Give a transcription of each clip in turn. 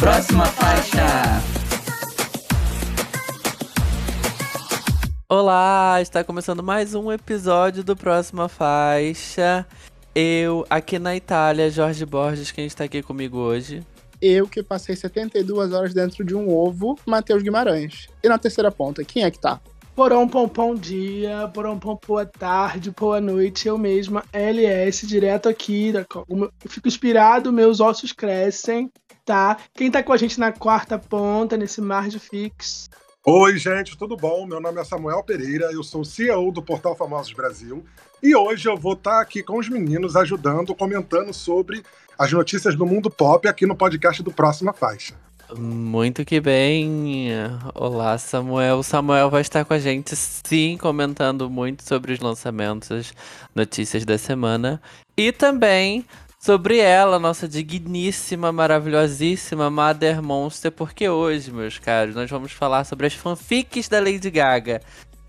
Próxima faixa. Olá, está começando mais um episódio do Próxima Faixa. Eu, aqui na Itália, Jorge Borges, quem está aqui comigo hoje. Eu que passei 72 horas dentro de um ovo, Matheus Guimarães. E na terceira ponta, quem é que tá? Porão pom pom dia, porão pom boa tarde, boa noite, eu mesma, LS, direto aqui. Eu fico inspirado, meus ossos crescem, tá? Quem tá com a gente na quarta ponta, nesse mar de fix? Oi, gente, tudo bom? Meu nome é Samuel Pereira, eu sou CEO do Portal Famosos Brasil e hoje eu vou estar tá aqui com os meninos ajudando, comentando sobre as notícias do mundo pop aqui no podcast do Próxima Faixa. Muito que bem. Olá, Samuel. O Samuel vai estar com a gente, sim, comentando muito sobre os lançamentos, notícias da semana. E também sobre ela, nossa digníssima, maravilhosíssima Mother Monster, porque hoje, meus caros, nós vamos falar sobre as fanfics da Lady Gaga.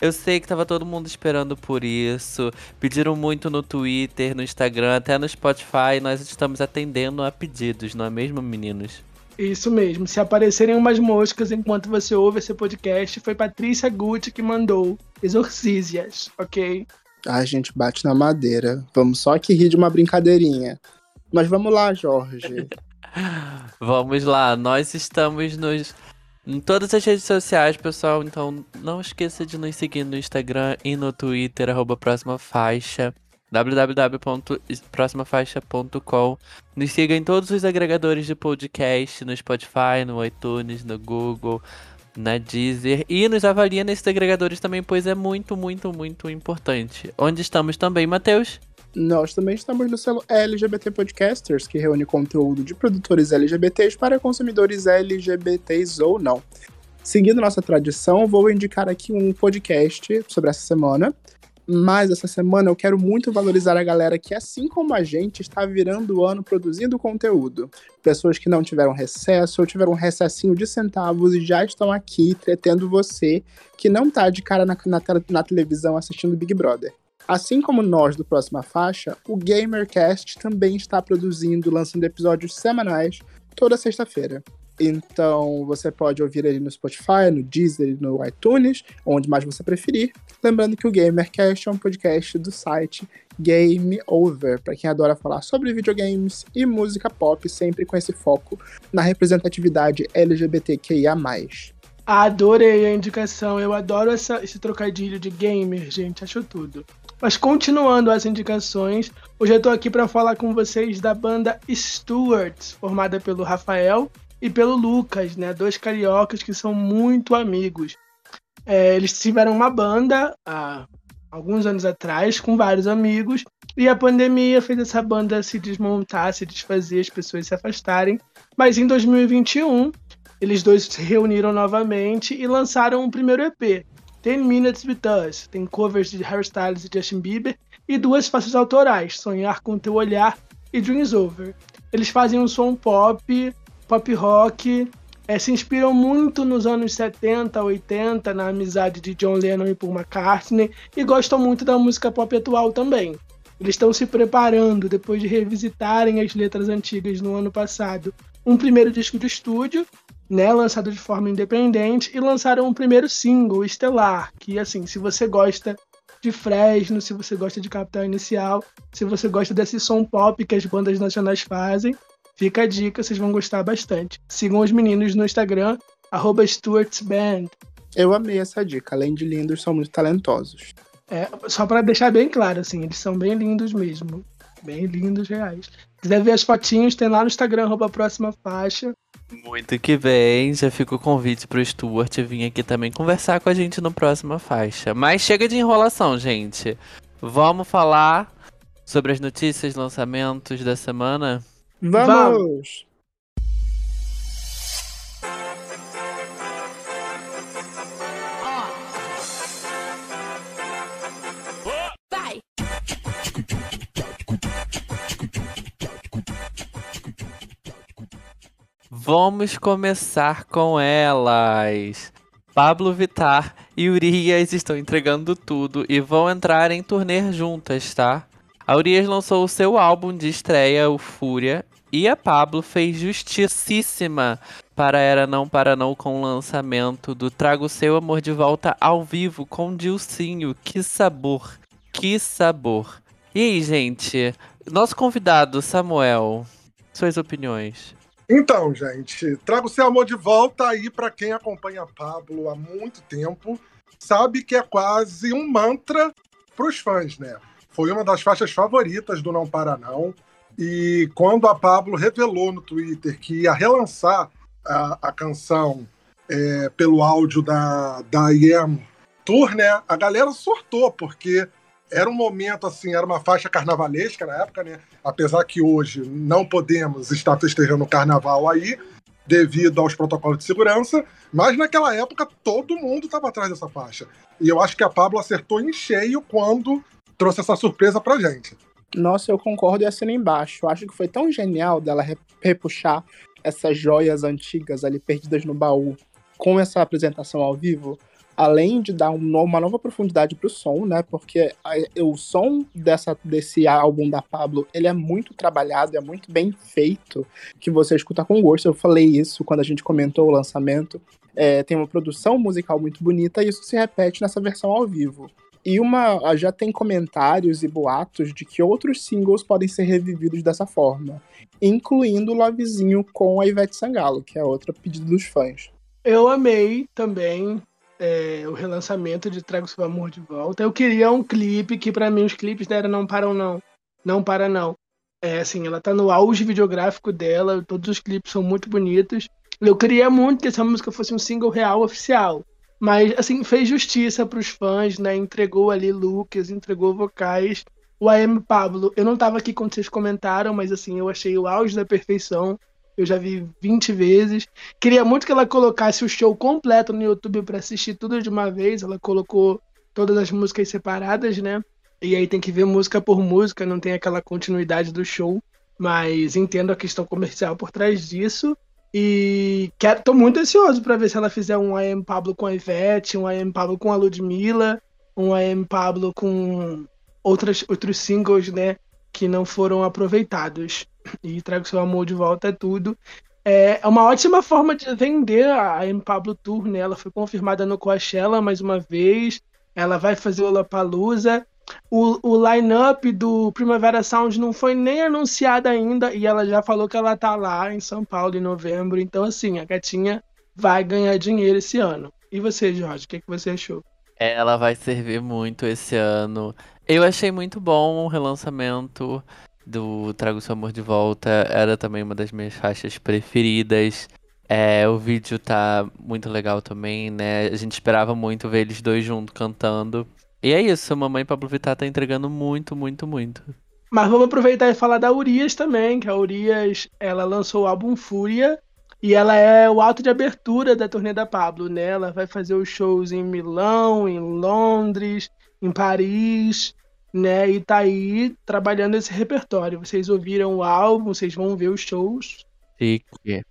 Eu sei que tava todo mundo esperando por isso. Pediram muito no Twitter, no Instagram, até no Spotify. Nós estamos atendendo a pedidos, não é mesmo, meninos? Isso mesmo. Se aparecerem umas moscas enquanto você ouve esse podcast, foi Patrícia Gucci que mandou. Exorcísias, ok? A gente bate na madeira. Vamos só aqui rir de uma brincadeirinha. Mas vamos lá, Jorge. vamos lá. Nós estamos nos em todas as redes sociais, pessoal. Então não esqueça de nos seguir no Instagram e no Twitter, arroba próxima faixa www.proximafaixa.com. Nos siga em todos os agregadores de podcast, no Spotify, no iTunes, no Google, na Deezer. E nos avalia nesses agregadores também, pois é muito, muito, muito importante. Onde estamos também, Matheus? Nós também estamos no selo LGBT Podcasters, que reúne conteúdo de produtores LGBTs para consumidores LGBTs ou não. Seguindo nossa tradição, vou indicar aqui um podcast sobre essa semana, mas essa semana eu quero muito valorizar a galera que, assim como a gente, está virando o ano produzindo conteúdo. Pessoas que não tiveram recesso ou tiveram um recessinho de centavos e já estão aqui tretendo você que não tá de cara na, na, na televisão assistindo Big Brother. Assim como nós do Próxima Faixa, o GamerCast também está produzindo, lançando episódios semanais toda sexta-feira. Então você pode ouvir ele no Spotify, no Deezer, no iTunes, onde mais você preferir. Lembrando que o GamerCast é um podcast do site Game Over, para quem adora falar sobre videogames e música pop, sempre com esse foco na representatividade LGBTQIA. Adorei a indicação, eu adoro essa, esse trocadilho de gamer, gente, acho tudo. Mas continuando as indicações, hoje eu estou aqui para falar com vocês da banda Stuart, formada pelo Rafael e pelo Lucas, né? Dois cariocas que são muito amigos. É, eles tiveram uma banda há alguns anos atrás com vários amigos e a pandemia fez essa banda se desmontar, se desfazer, as pessoas se afastarem. Mas em 2021 eles dois se reuniram novamente e lançaram um primeiro EP, Ten Minutes With Us. Tem covers de Harry Styles e Justin Bieber e duas faixas autorais, Sonhar com Teu Olhar e Dreams Over. Eles fazem um som pop pop rock, é, se inspiram muito nos anos 70, 80, na amizade de John Lennon e Paul McCartney, e gostam muito da música pop atual também. Eles estão se preparando, depois de revisitarem as letras antigas no ano passado, um primeiro disco de estúdio, né, lançado de forma independente, e lançaram um primeiro single, Estelar, que, assim, se você gosta de Fresno, se você gosta de Capital Inicial, se você gosta desse som pop que as bandas nacionais fazem, Fica a dica, vocês vão gostar bastante. Sigam os meninos no Instagram, arroba StuartsBand. Eu amei essa dica. Além de lindos, são muito talentosos. É, só para deixar bem claro, assim, eles são bem lindos mesmo. Bem lindos, reais. Se quiser ver as fotinhos, tem lá no Instagram, arroba próxima faixa. Muito que bem, já fica o convite pro Stuart vir aqui também conversar com a gente no próxima faixa. Mas chega de enrolação, gente. Vamos falar sobre as notícias, lançamentos da semana? Vamos! Vamos. Vamos começar com elas. Pablo Vittar e Urias estão entregando tudo e vão entrar em turnê juntas, tá? A Urias lançou o seu álbum de estreia, o Fúria, E a Pablo fez justíssima para Era Não Para Não com o lançamento do Trago Seu Amor de Volta ao vivo com Dilcinho. Que sabor, que sabor. E aí, gente, nosso convidado, Samuel, suas opiniões. Então, gente, trago seu amor de volta aí para quem acompanha Pablo há muito tempo, sabe que é quase um mantra para os fãs, né? Foi uma das faixas favoritas do Não Para Não. E quando a Pablo revelou no Twitter que ia relançar a, a canção é, pelo áudio da, da IEM Tour, né? A galera surtou, porque era um momento assim, era uma faixa carnavalesca na época, né? Apesar que hoje não podemos estar festejando o carnaval aí, devido aos protocolos de segurança, mas naquela época todo mundo estava atrás dessa faixa. E eu acho que a Pablo acertou em cheio quando trouxe essa surpresa pra gente. Nossa, eu concordo e assino embaixo. Eu acho que foi tão genial dela repuxar essas joias antigas ali perdidas no baú com essa apresentação ao vivo, além de dar uma nova profundidade pro som, né? Porque o som dessa, desse álbum da Pablo, ele é muito trabalhado, é muito bem feito, que você escuta com gosto. Eu falei isso quando a gente comentou o lançamento. É, tem uma produção musical muito bonita e isso se repete nessa versão ao vivo. E uma já tem comentários e boatos de que outros singles podem ser revividos dessa forma, incluindo o Lovezinho com a Ivete Sangalo, que é outra pedida dos fãs. Eu amei também é, o relançamento de Trago Seu Amor de Volta. Eu queria um clipe, que para mim os clipes dela não param não. Não para não. É assim, ela tá no auge videográfico dela, todos os clipes são muito bonitos. Eu queria muito que essa música fosse um single real oficial. Mas, assim, fez justiça para os fãs, né? Entregou ali looks, entregou vocais. O AM Pablo, eu não estava aqui quando vocês comentaram, mas, assim, eu achei o auge da perfeição. Eu já vi 20 vezes. Queria muito que ela colocasse o show completo no YouTube para assistir tudo de uma vez. Ela colocou todas as músicas separadas, né? E aí tem que ver música por música, não tem aquela continuidade do show. Mas entendo a questão comercial por trás disso. E quero, tô muito ansioso para ver se ela fizer um AM Pablo com a Ivete, um AM Pablo com a Ludmilla, um AM Pablo com outras, outros singles, né, que não foram aproveitados. E trago seu amor de volta é tudo. É uma ótima forma de vender a AM Pablo Tour, né? Ela foi confirmada no Coachella mais uma vez. Ela vai fazer o Lollapalooza o, o line-up do Primavera Sound não foi nem anunciado ainda e ela já falou que ela tá lá em São Paulo em novembro. Então, assim, a gatinha vai ganhar dinheiro esse ano. E você, Jorge, o que, que você achou? Ela vai servir muito esse ano. Eu achei muito bom o relançamento do Trago Seu Amor de Volta. Era também uma das minhas faixas preferidas. É, o vídeo tá muito legal também, né? A gente esperava muito ver eles dois juntos cantando. E é isso, Mamãe Pablo Vittar tá entregando muito, muito, muito. Mas vamos aproveitar e falar da Urias também, que a Urias, ela lançou o álbum Fúria, e ela é o ato de abertura da turnê da Pablo, né? Ela vai fazer os shows em Milão, em Londres, em Paris, né? E tá aí trabalhando esse repertório. Vocês ouviram o álbum, vocês vão ver os shows. Chique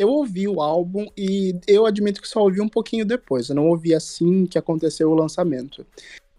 eu ouvi o álbum e eu admito que só ouvi um pouquinho depois. Eu não ouvi assim que aconteceu o lançamento.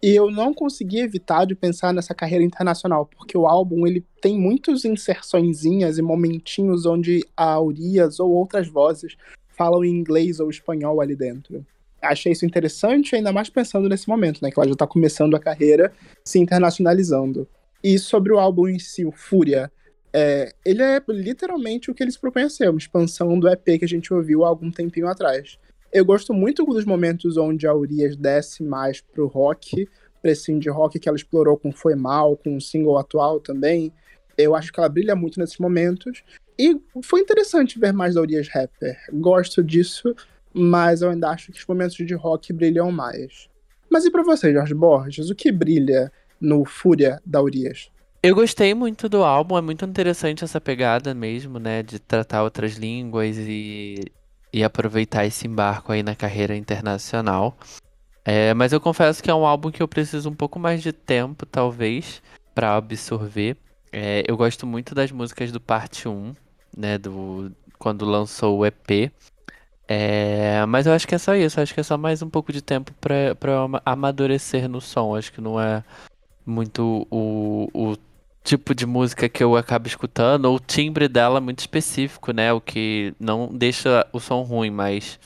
E eu não consegui evitar de pensar nessa carreira internacional, porque o álbum ele tem muitas inserçõezinhas e momentinhos onde a Urias ou outras vozes falam em inglês ou espanhol ali dentro. Achei isso interessante, ainda mais pensando nesse momento, né? Que ela já tá começando a carreira se internacionalizando. E sobre o álbum em si, o Fúria, é, ele é literalmente o que eles propõem a ser, uma expansão do EP que a gente ouviu há algum tempinho atrás. Eu gosto muito dos momentos onde a Urias desce mais pro rock, pra esse indie rock que ela explorou com Foi Mal, com o single atual também. Eu acho que ela brilha muito nesses momentos. E foi interessante ver mais da Urias Rapper. Gosto disso, mas eu ainda acho que os momentos de rock brilham mais. Mas e para você, Jorge Borges? O que brilha no Fúria da Urias? Eu gostei muito do álbum, é muito interessante essa pegada mesmo, né? De tratar outras línguas e, e aproveitar esse embarco aí na carreira internacional. É, mas eu confesso que é um álbum que eu preciso um pouco mais de tempo, talvez, para absorver. É, eu gosto muito das músicas do parte 1, né? Do, quando lançou o EP. É, mas eu acho que é só isso, acho que é só mais um pouco de tempo para amadurecer no som. Acho que não é muito o, o tipo de música que eu acabo escutando, ou o timbre dela é muito específico, né? O que não deixa o som ruim, mas,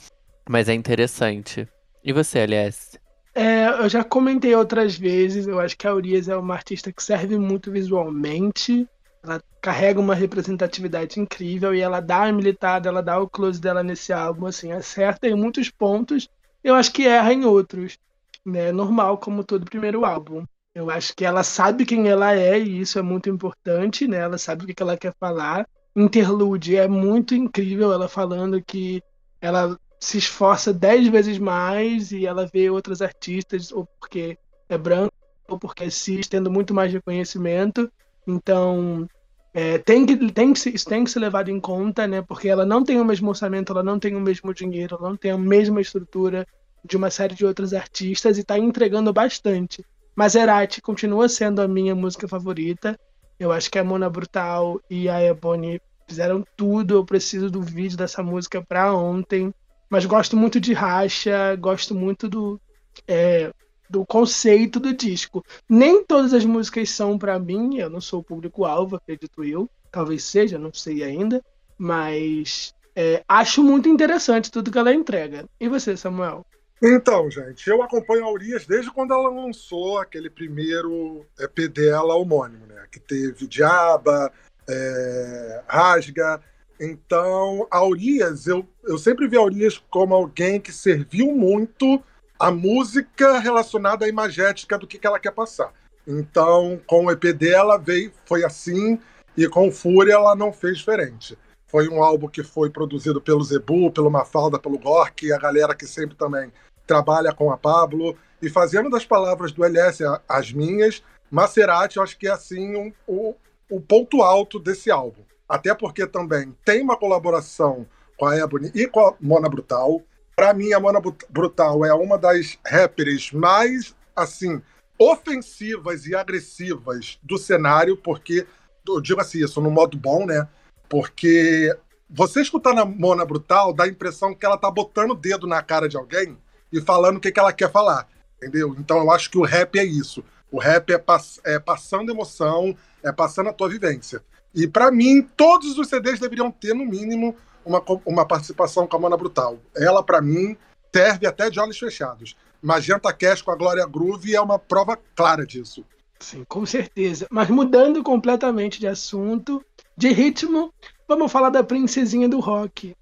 mas é interessante. E você, LS? É, eu já comentei outras vezes, eu acho que a Urias é uma artista que serve muito visualmente. Ela carrega uma representatividade incrível e ela dá a militada, ela dá o close dela nesse álbum, assim, acerta em muitos pontos. Eu acho que erra em outros. Né? Normal, como todo primeiro álbum. Eu acho que ela sabe quem ela é e isso é muito importante, né? Ela sabe o que ela quer falar. Interlude é muito incrível, ela falando que ela se esforça dez vezes mais e ela vê outras artistas, ou porque é branca, ou porque é cis, tendo muito mais reconhecimento. Então, é, tem que, tem que, isso tem que ser levado em conta, né? Porque ela não tem o mesmo orçamento, ela não tem o mesmo dinheiro, ela não tem a mesma estrutura de uma série de outros artistas e está entregando bastante. Maserati continua sendo a minha música favorita. Eu acho que a Mona Brutal e a Ebony fizeram tudo. Eu preciso do vídeo dessa música para ontem. Mas gosto muito de Racha, gosto muito do, é, do conceito do disco. Nem todas as músicas são para mim, eu não sou o público-alvo, acredito eu. Talvez seja, não sei ainda. Mas é, acho muito interessante tudo que ela entrega. E você, Samuel? Então, gente, eu acompanho a Urias desde quando ela lançou aquele primeiro EP dela homônimo, né? Que teve Diaba, é, Rasga. Então, a Urias, eu, eu sempre vi a Urias como alguém que serviu muito a música relacionada à imagética do que, que ela quer passar. Então, com o EP dela, veio, foi assim, e com Fúria ela não fez diferente. Foi um álbum que foi produzido pelo Zebu, pelo Mafalda, pelo Gork, a galera que sempre também trabalha com a Pablo, e fazendo das palavras do LS as minhas, Maserati, eu acho que é assim um, o, o ponto alto desse álbum. Até porque também tem uma colaboração com a Ebony e com a Mona Brutal. Para mim, a Mona Brutal é uma das rappers mais, assim, ofensivas e agressivas do cenário, porque, eu digo assim, isso no modo bom, né? Porque você escutar na Mona Brutal dá a impressão que ela tá botando o dedo na cara de alguém e falando o que, que ela quer falar, entendeu? Então eu acho que o rap é isso. O rap é, pass é passando emoção, é passando a tua vivência. E para mim, todos os CDs deveriam ter, no mínimo, uma, uma participação com a Mona Brutal. Ela, para mim, serve até de olhos fechados. Magenta Cash com a Glória Groove é uma prova clara disso. Sim, com certeza. Mas mudando completamente de assunto, de ritmo, vamos falar da princesinha do rock.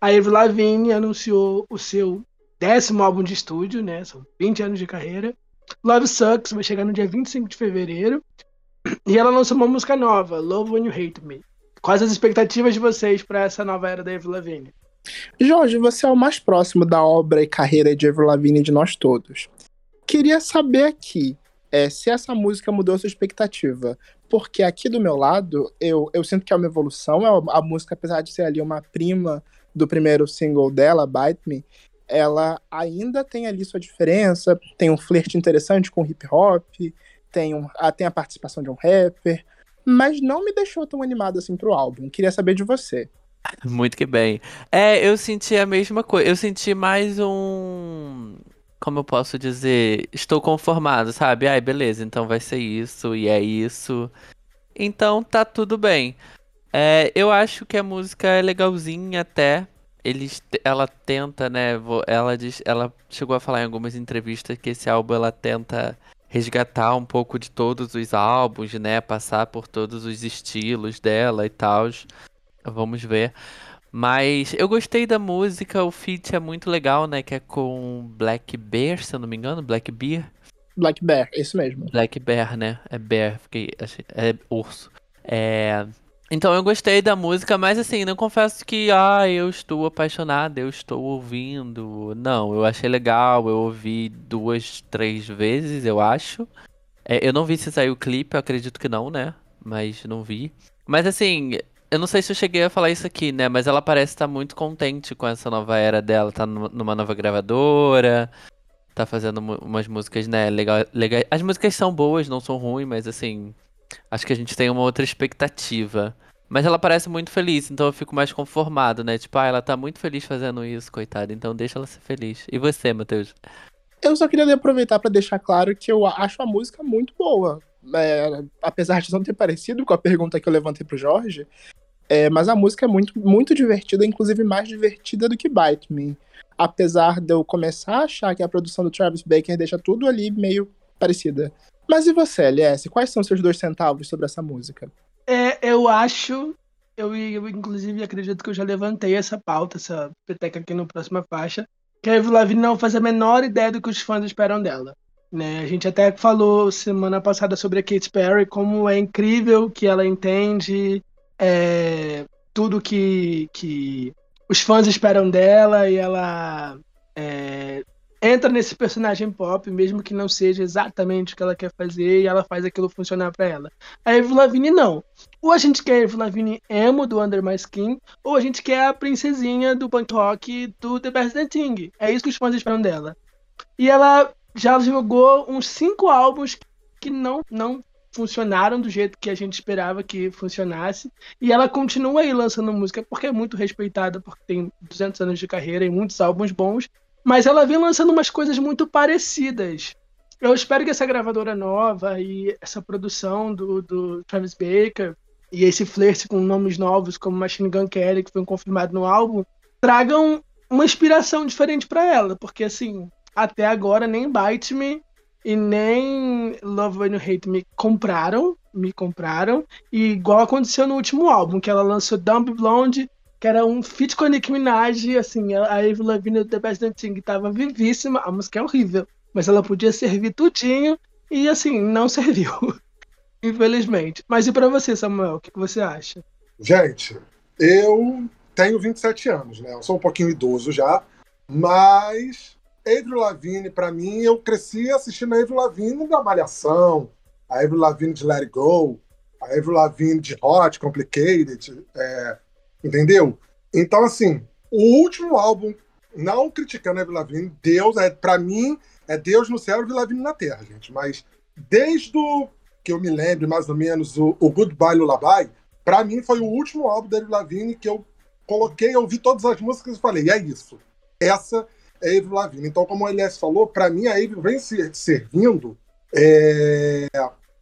A Avril Lavigne anunciou o seu décimo álbum de estúdio, né? São 20 anos de carreira. Love Sucks vai chegar no dia 25 de fevereiro. E ela lançou uma música nova, Love When You Hate Me. Quais as expectativas de vocês para essa nova era da Avril Lavigne? Jorge, você é o mais próximo da obra e carreira de Avril Lavigne de nós todos. Queria saber aqui é, se essa música mudou sua expectativa. Porque aqui do meu lado, eu, eu sinto que é uma evolução. É a música, apesar de ser ali uma prima do primeiro single dela, Bite Me, ela ainda tem ali sua diferença, tem um flerte interessante com hip hop, tem, um, tem a participação de um rapper, mas não me deixou tão animado assim pro álbum. Queria saber de você. Muito que bem. É, eu senti a mesma coisa. Eu senti mais um. Como eu posso dizer? Estou conformado, sabe? Ai, beleza, então vai ser isso e é isso. Então tá tudo bem. É, eu acho que a música é legalzinha até eles, ela tenta, né? Ela diz, ela chegou a falar em algumas entrevistas que esse álbum ela tenta resgatar um pouco de todos os álbuns, né? Passar por todos os estilos dela e tal. Vamos ver. Mas eu gostei da música, o feat é muito legal, né? Que é com Black Bear, se eu não me engano, Black Bear. Black Bear, isso mesmo. Black Bear, né? É bear, fiquei, é urso. É, então eu gostei da música, mas assim, não confesso que ah, eu estou apaixonada, eu estou ouvindo. Não, eu achei legal, eu ouvi duas, três vezes, eu acho. É, eu não vi se saiu o clipe, eu acredito que não, né? Mas não vi. Mas assim, eu não sei se eu cheguei a falar isso aqui, né? Mas ela parece estar muito contente com essa nova era dela, tá numa nova gravadora, tá fazendo umas músicas, né, legal, legal. As músicas são boas, não são ruins, mas assim, Acho que a gente tem uma outra expectativa. Mas ela parece muito feliz, então eu fico mais conformado, né? Tipo, ah, ela tá muito feliz fazendo isso, coitada. Então deixa ela ser feliz. E você, Matheus? Eu só queria aproveitar para deixar claro que eu acho a música muito boa. é, apesar de não ter parecido com a pergunta que eu levantei pro Jorge, é, mas a música é muito, muito divertida, inclusive mais divertida do que Bite Me. Apesar de eu começar a achar que a produção do Travis Baker deixa tudo ali meio parecida. Mas e você, LS? Quais são seus dois centavos sobre essa música? É, eu acho, eu, eu inclusive acredito que eu já levantei essa pauta, essa peteca aqui no próxima faixa, que a Avril Lavigne não faz a menor ideia do que os fãs esperam dela. Né? A gente até falou semana passada sobre a Katy Perry, como é incrível que ela entende é, tudo que, que os fãs esperam dela e ela entra nesse personagem pop, mesmo que não seja exatamente o que ela quer fazer, e ela faz aquilo funcionar para ela. A Avril Lavigne não. Ou a gente quer a Avril Lavigne emo do Under My Skin, ou a gente quer a princesinha do punk rock do The Best Thing. É isso que os fãs esperam dela. E ela já jogou uns cinco álbuns que não, não funcionaram do jeito que a gente esperava que funcionasse. E ela continua aí lançando música porque é muito respeitada, porque tem 200 anos de carreira e muitos álbuns bons. Mas ela vem lançando umas coisas muito parecidas. Eu espero que essa gravadora nova e essa produção do, do Travis Baker e esse flerte com nomes novos como Machine Gun Kelly, que foi confirmado no álbum, tragam uma inspiração diferente para ela, porque assim, até agora nem Bite Me e nem Love When You Hate Me compraram, me compraram, e igual aconteceu no último álbum, que ela lançou Dumb Blonde, que era um feat com a Nicki Minaj, assim, a Avril Lavigne The Best Damn Thing tava vivíssima, a música é horrível, mas ela podia servir tudinho, e assim, não serviu, infelizmente. Mas e para você, Samuel, o que, que você acha? Gente, eu tenho 27 anos, né? Eu sou um pouquinho idoso já, mas Avril Lavigne, para mim, eu cresci assistindo a Avril Lavigne da Malhação, a Avril Lavigne de Let It Go, a Avril Lavigne de Hot, Complicated, é, entendeu? Então, assim, o último álbum, não criticando a Avril Lavigne, Deus, é, para mim, é Deus no céu e Avril Lavigne na terra, gente. Mas desde o que eu me lembro, mais ou menos, o, o Goodbye Lullaby, para mim foi o último álbum da Avril Lavigne que eu coloquei, eu ouvi todas as músicas e falei, é isso. Essa é Avril Lavigne. Então, como o LS falou, para mim a Avril vem servindo é,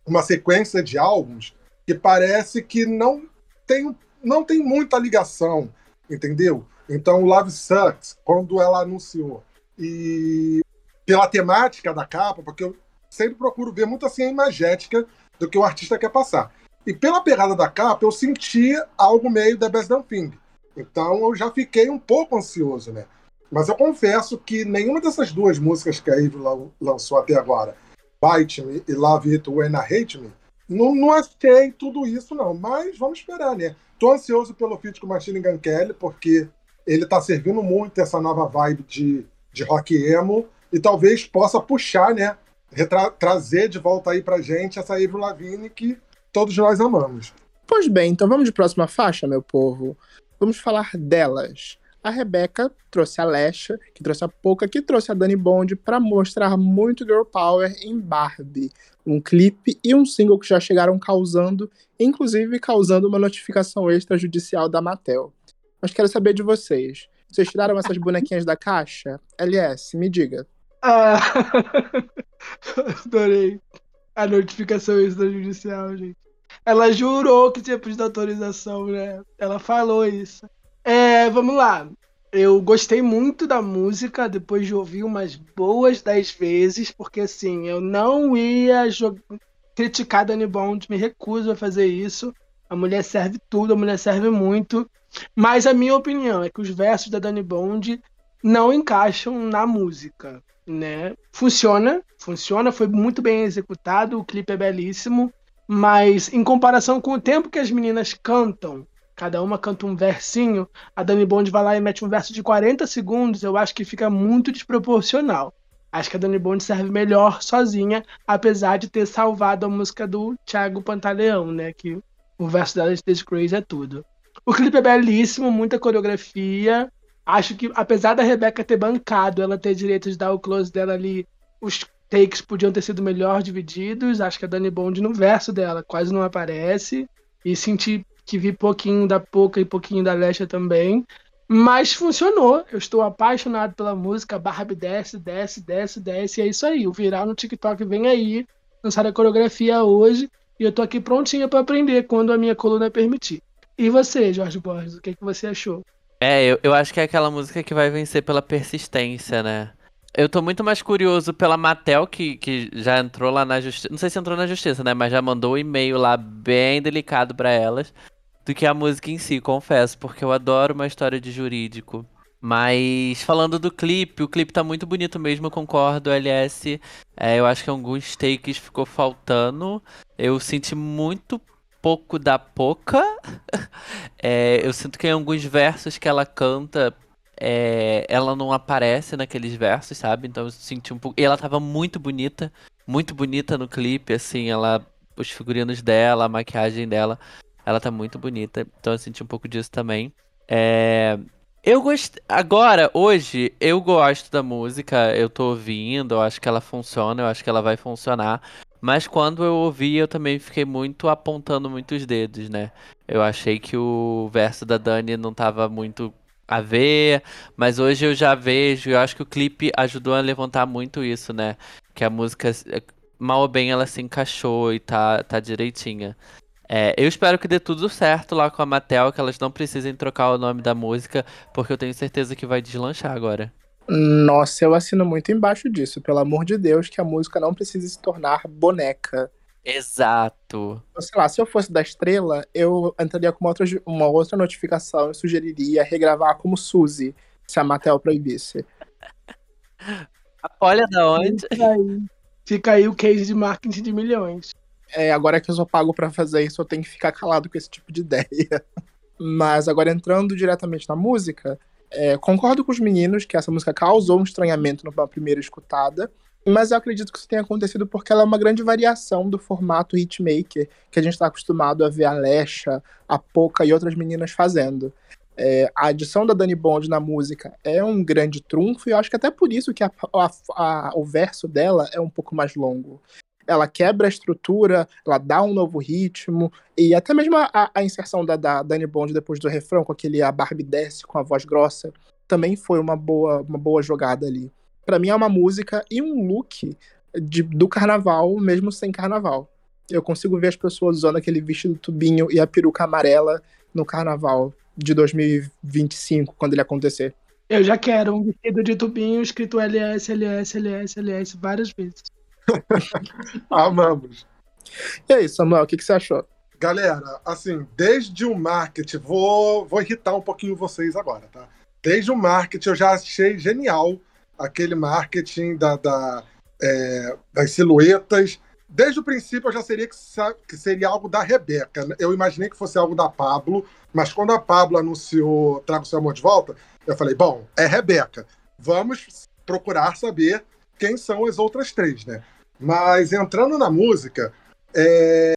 uma sequência de álbuns que parece que não tem, não tem muita ligação, entendeu? Então, Love Sucks, quando ela anunciou, e pela temática da capa, porque eu sempre procuro ver muito assim a imagética do que o artista quer passar. E pela pegada da capa, eu senti algo meio The Best Damn Thing. Então eu já fiquei um pouco ansioso, né? Mas eu confesso que nenhuma dessas duas músicas que a Eve lançou até agora, Bite Me e Love It When I Hate Me, não, não achei tudo isso, não. Mas vamos esperar, né? Tô ansioso pelo feat com Machine Gun Kelly, porque ele tá servindo muito essa nova vibe de, de rock emo e talvez possa puxar, né? Retra trazer de volta aí pra gente essa Avril Lavigne que todos nós amamos. Pois bem, então vamos de próxima faixa, meu povo. Vamos falar delas. A Rebeca trouxe a Lesha, que trouxe a Pouca, que trouxe a Dani Bond para mostrar muito girl power em Barbie. Um clipe e um single que já chegaram causando, inclusive causando uma notificação extrajudicial da Mattel. Mas quero saber de vocês. Vocês tiraram essas bonequinhas da caixa? LS, me diga. Ah, adorei. A notificação extrajudicial, gente. Ela jurou que tinha pedido autorização, né? Ela falou isso. É, vamos lá. Eu gostei muito da música depois de ouvir umas boas dez vezes, porque assim, eu não ia criticar Dani Bond, me recuso a fazer isso. A mulher serve tudo, a mulher serve muito. Mas a minha opinião é que os versos da Dani Bond não encaixam na música, né? Funciona, funciona, foi muito bem executado, o clipe é belíssimo, mas em comparação com o tempo que as meninas cantam cada uma canta um versinho, a Dani Bond vai lá e mete um verso de 40 segundos, eu acho que fica muito desproporcional. Acho que a Dani Bond serve melhor sozinha, apesar de ter salvado a música do Thiago Pantaleão, né? Que o verso dela de Stage Crazy é tudo. O clipe é belíssimo, muita coreografia. Acho que, apesar da Rebeca ter bancado, ela ter direito de dar o close dela ali, os takes podiam ter sido melhor divididos. Acho que a Dani Bond no verso dela quase não aparece. E senti que vi pouquinho da Poca e pouquinho da Lesha também. Mas funcionou. Eu estou apaixonado pela música. Barbie desce, desce, desce, desce. E é isso aí. O viral no TikTok vem aí. lançaram a coreografia hoje e eu tô aqui prontinha para aprender quando a minha coluna permitir. E você, Jorge Borges, o que, que você achou? É, eu, eu acho que é aquela música que vai vencer pela persistência, né? Eu tô muito mais curioso pela Matel, que, que já entrou lá na justiça. Não sei se entrou na justiça, né? Mas já mandou um e-mail lá bem delicado para elas. Do que a música em si, confesso. Porque eu adoro uma história de jurídico. Mas falando do clipe, o clipe tá muito bonito mesmo, eu concordo, LS. É, eu acho que alguns takes ficou faltando. Eu senti muito pouco da Poca. É, eu sinto que em alguns versos que ela canta, é, ela não aparece naqueles versos, sabe? Então eu senti um pouco. E ela tava muito bonita, muito bonita no clipe, assim, ela. Os figurinos dela, a maquiagem dela, ela tá muito bonita. Então eu senti um pouco disso também. É, eu gosto. Agora, hoje, eu gosto da música, eu tô ouvindo, eu acho que ela funciona, eu acho que ela vai funcionar. Mas quando eu ouvi, eu também fiquei muito apontando muitos dedos, né? Eu achei que o verso da Dani não tava muito a ver, mas hoje eu já vejo, eu acho que o clipe ajudou a levantar muito isso, né? Que a música, mal ou bem, ela se encaixou e tá, tá direitinha. É, eu espero que dê tudo certo lá com a Mattel, que elas não precisem trocar o nome da música, porque eu tenho certeza que vai deslanchar agora. Nossa, eu assino muito embaixo disso. Pelo amor de Deus, que a música não precise se tornar boneca. Exato. Sei lá, se eu fosse da estrela, eu entraria com uma outra, uma outra notificação e sugeriria regravar como Suzy, se a Mattel proibisse. Olha da onde? Fica aí. Fica aí o case de marketing de milhões. É, agora que eu sou pago para fazer isso, eu tenho que ficar calado com esse tipo de ideia. Mas agora entrando diretamente na música, é, concordo com os meninos que essa música causou um estranhamento numa primeira escutada, mas eu acredito que isso tenha acontecido porque ela é uma grande variação do formato hitmaker que a gente está acostumado a ver a Lesha, a Poca e outras meninas fazendo. É, a adição da Dani Bond na música é um grande trunfo e eu acho que até por isso que a, a, a, o verso dela é um pouco mais longo ela quebra a estrutura, ela dá um novo ritmo, e até mesmo a, a inserção da, da Dani Bond depois do refrão, com aquele a Barbie desce com a voz grossa, também foi uma boa, uma boa jogada ali. Para mim é uma música e um look de, do carnaval, mesmo sem carnaval. Eu consigo ver as pessoas usando aquele vestido tubinho e a peruca amarela no carnaval de 2025, quando ele acontecer. Eu já quero um vestido de tubinho escrito LS, LS, LS, LS várias vezes. Amamos. E aí, Samuel, o que, que você achou? Galera, assim, desde o marketing, vou, vou irritar um pouquinho vocês agora, tá? Desde o marketing eu já achei genial aquele marketing da, da é, das silhuetas. Desde o princípio eu já seria que, que seria algo da Rebeca. Eu imaginei que fosse algo da Pablo, mas quando a Pablo anunciou Traga o seu amor de volta, eu falei, bom, é Rebeca. Vamos procurar saber quem são as outras três, né? Mas entrando na música, é...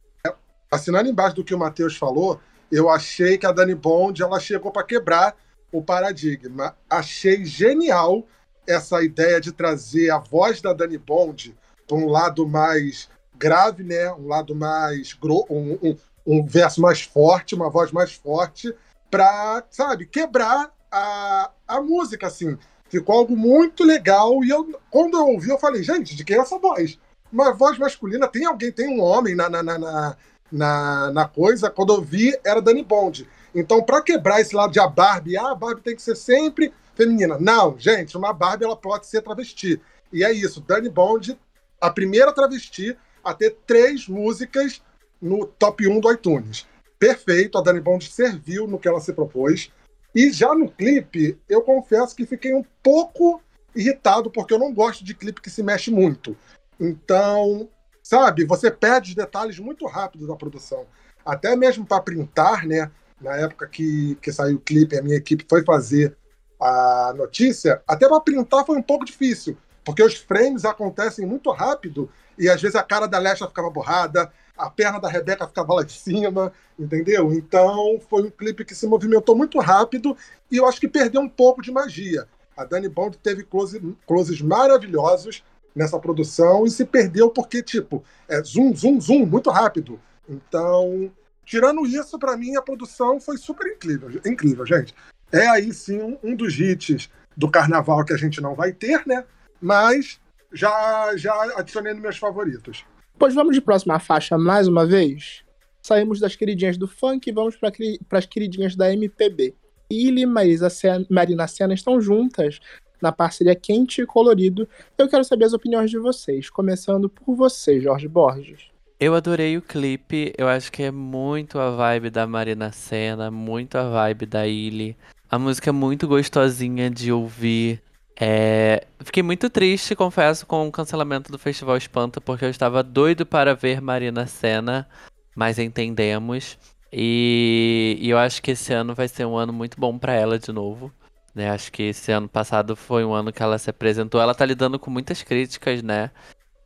assinando embaixo do que o Matheus falou, eu achei que a Dani Bond ela chegou para quebrar o paradigma. Achei genial essa ideia de trazer a voz da Dani Bond para um lado mais grave, né? Um lado mais um, um, um verso mais forte, uma voz mais forte, para, sabe, quebrar a, a música, assim. Ficou algo muito legal. E eu, quando eu ouvi, eu falei, gente, de quem é essa voz? Uma voz masculina, tem alguém, tem um homem na, na, na, na, na coisa. Quando eu vi, era Dani Bond. Então, para quebrar esse lado de a Barbie, ah, a Barbie tem que ser sempre feminina. Não, gente, uma Barbie ela pode ser travesti. E é isso, Dani Bond, a primeira travesti a ter três músicas no top 1 do iTunes. Perfeito, a Dani Bond serviu no que ela se propôs. E já no clipe, eu confesso que fiquei um pouco irritado, porque eu não gosto de clipe que se mexe muito. Então, sabe, você perde os detalhes muito rápido da produção. Até mesmo para printar, né? Na época que, que saiu o clipe, a minha equipe foi fazer a notícia, até para printar foi um pouco difícil, porque os frames acontecem muito rápido e às vezes a cara da Lesha ficava borrada, a perna da Rebeca ficava lá de cima, entendeu? Então foi um clipe que se movimentou muito rápido e eu acho que perdeu um pouco de magia. A Dani Bond teve close, closes maravilhosos, nessa produção e se perdeu porque, tipo, é zoom, zoom, zoom, muito rápido. Então, tirando isso, para mim a produção foi super incrível, incrível, gente. É aí sim um, um, dos hits do carnaval que a gente não vai ter, né? Mas já, já adicionei nos meus favoritos. Pois vamos de próxima faixa mais uma vez? Saímos das queridinhas do funk e vamos para as queridinhas da MPB. Illy e Marisa Marina Senna estão juntas na parceria Quente e Colorido. Eu quero saber as opiniões de vocês, começando por você, Jorge Borges. Eu adorei o clipe, eu acho que é muito a vibe da Marina Senna, muito a vibe da Illy. A música é muito gostosinha de ouvir. É... Fiquei muito triste, confesso, com o cancelamento do Festival Espanta, porque eu estava doido para ver Marina Senna, mas entendemos. E... e eu acho que esse ano vai ser um ano muito bom para ela de novo. Né? Acho que esse ano passado foi um ano que ela se apresentou. Ela tá lidando com muitas críticas, né?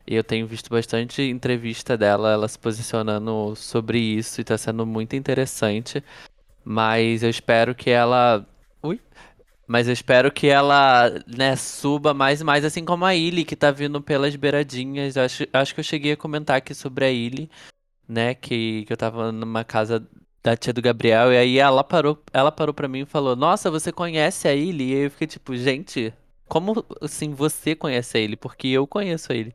E eu tenho visto bastante entrevista dela, ela se posicionando sobre isso e tá sendo muito interessante. Mas eu espero que ela. Ui! Mas eu espero que ela, né, suba mais e mais, assim como a Illy, que tá vindo pelas beiradinhas. Acho, acho que eu cheguei a comentar aqui sobre a Illy, né? Que, que eu tava numa casa da tia do Gabriel, e aí ela parou, ela parou pra mim e falou, nossa, você conhece a Illy? E eu fiquei tipo, gente, como assim você conhece a Illy? Porque eu conheço a Illy.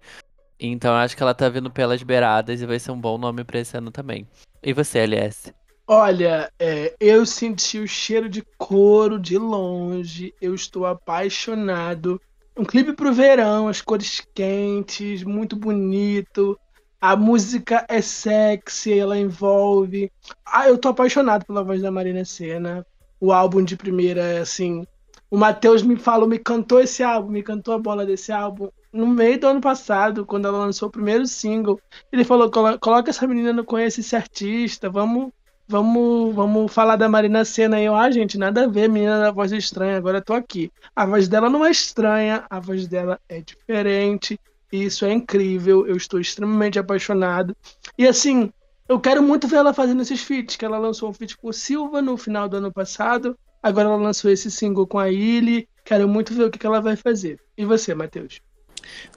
Então acho que ela tá vindo pelas beiradas e vai ser um bom nome pra esse ano também. E você, LS? Olha, é, eu senti o cheiro de couro de longe. Eu estou apaixonado. Um clipe pro verão, as cores quentes, muito bonito. A música é sexy, ela envolve. Ah, eu tô apaixonado pela voz da Marina Senna. O álbum de primeira é assim. O Matheus me falou, me cantou esse álbum, me cantou a bola desse álbum no meio do ano passado, quando ela lançou o primeiro single, ele falou: coloca essa menina no Conhece esse artista, vamos, vamos, vamos falar da Marina Senna. Eu, ah, gente, nada a ver, menina da voz estranha, agora eu tô aqui. A voz dela não é estranha, a voz dela é diferente, isso é incrível, eu estou extremamente apaixonado. E assim, eu quero muito ver ela fazendo esses feats, que ela lançou um feat com o Silva no final do ano passado, agora ela lançou esse single com a Illy, quero muito ver o que, ela vai fazer. E você, Matheus?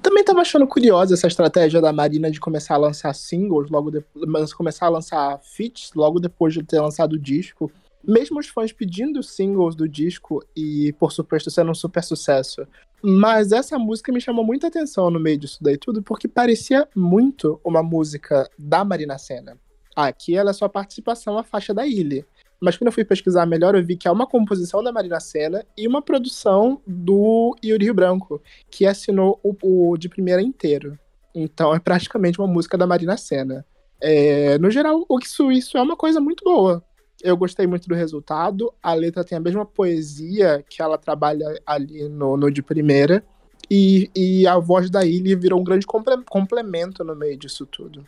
Também tava achando curiosa essa estratégia da Marina de começar a lançar singles logo depois, começar a lançar feats logo depois de ter lançado o disco. Mesmo os fãs pedindo singles do disco e, por suposto, sendo um super sucesso. Mas essa música me chamou muita atenção no meio disso daí tudo, porque parecia muito uma música da Marina Senna. Aqui ela é só participação a faixa da Ilha. Mas quando eu fui pesquisar melhor, eu vi que é uma composição da Marina Senna e uma produção do Yuri Rio Branco, que assinou o, o, de primeira inteiro. Então é praticamente uma música da Marina Senna. É, no geral, isso, isso é uma coisa muito boa. Eu gostei muito do resultado. A letra tem a mesma poesia que ela trabalha ali no, no de primeira. E, e a voz da Illy virou um grande complemento no meio disso tudo.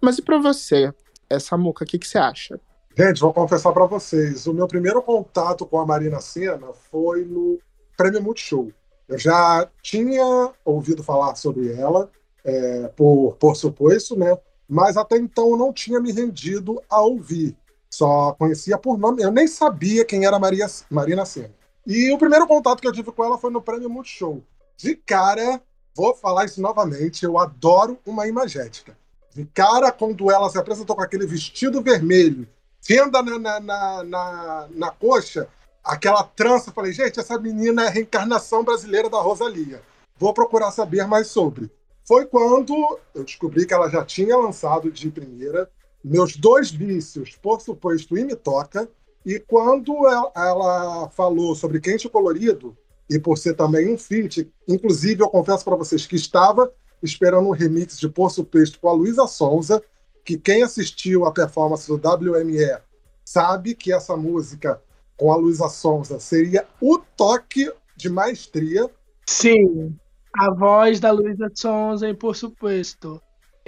Mas e pra você, essa muca, o que, que você acha? Gente, vou confessar para vocês, o meu primeiro contato com a Marina Senna foi no Prêmio Multishow. Eu já tinha ouvido falar sobre ela, é, por, por suposto, né? Mas até então não tinha me rendido a ouvir. Só conhecia por nome, eu nem sabia quem era Maria, Marina Senna. E o primeiro contato que eu tive com ela foi no Prêmio Multishow. De cara, vou falar isso novamente, eu adoro uma imagética. De cara, quando ela se apresentou com aquele vestido vermelho, fenda na, na, na, na, na coxa, aquela trança. Falei, gente, essa menina é a reencarnação brasileira da Rosalia. Vou procurar saber mais sobre. Foi quando eu descobri que ela já tinha lançado de primeira Meus Dois Vícios, por suposto, e Me Toca. E quando ela, falou sobre Quente Colorido, e por ser também um feat, inclusive eu confesso para vocês que estava esperando um remix de Por Suposto com a Luísa Sonza, que quem assistiu a performance do WME sabe que essa música com a Luísa Sonza seria o toque de maestria. Sim, a voz da Luísa Sonza, e por suposto.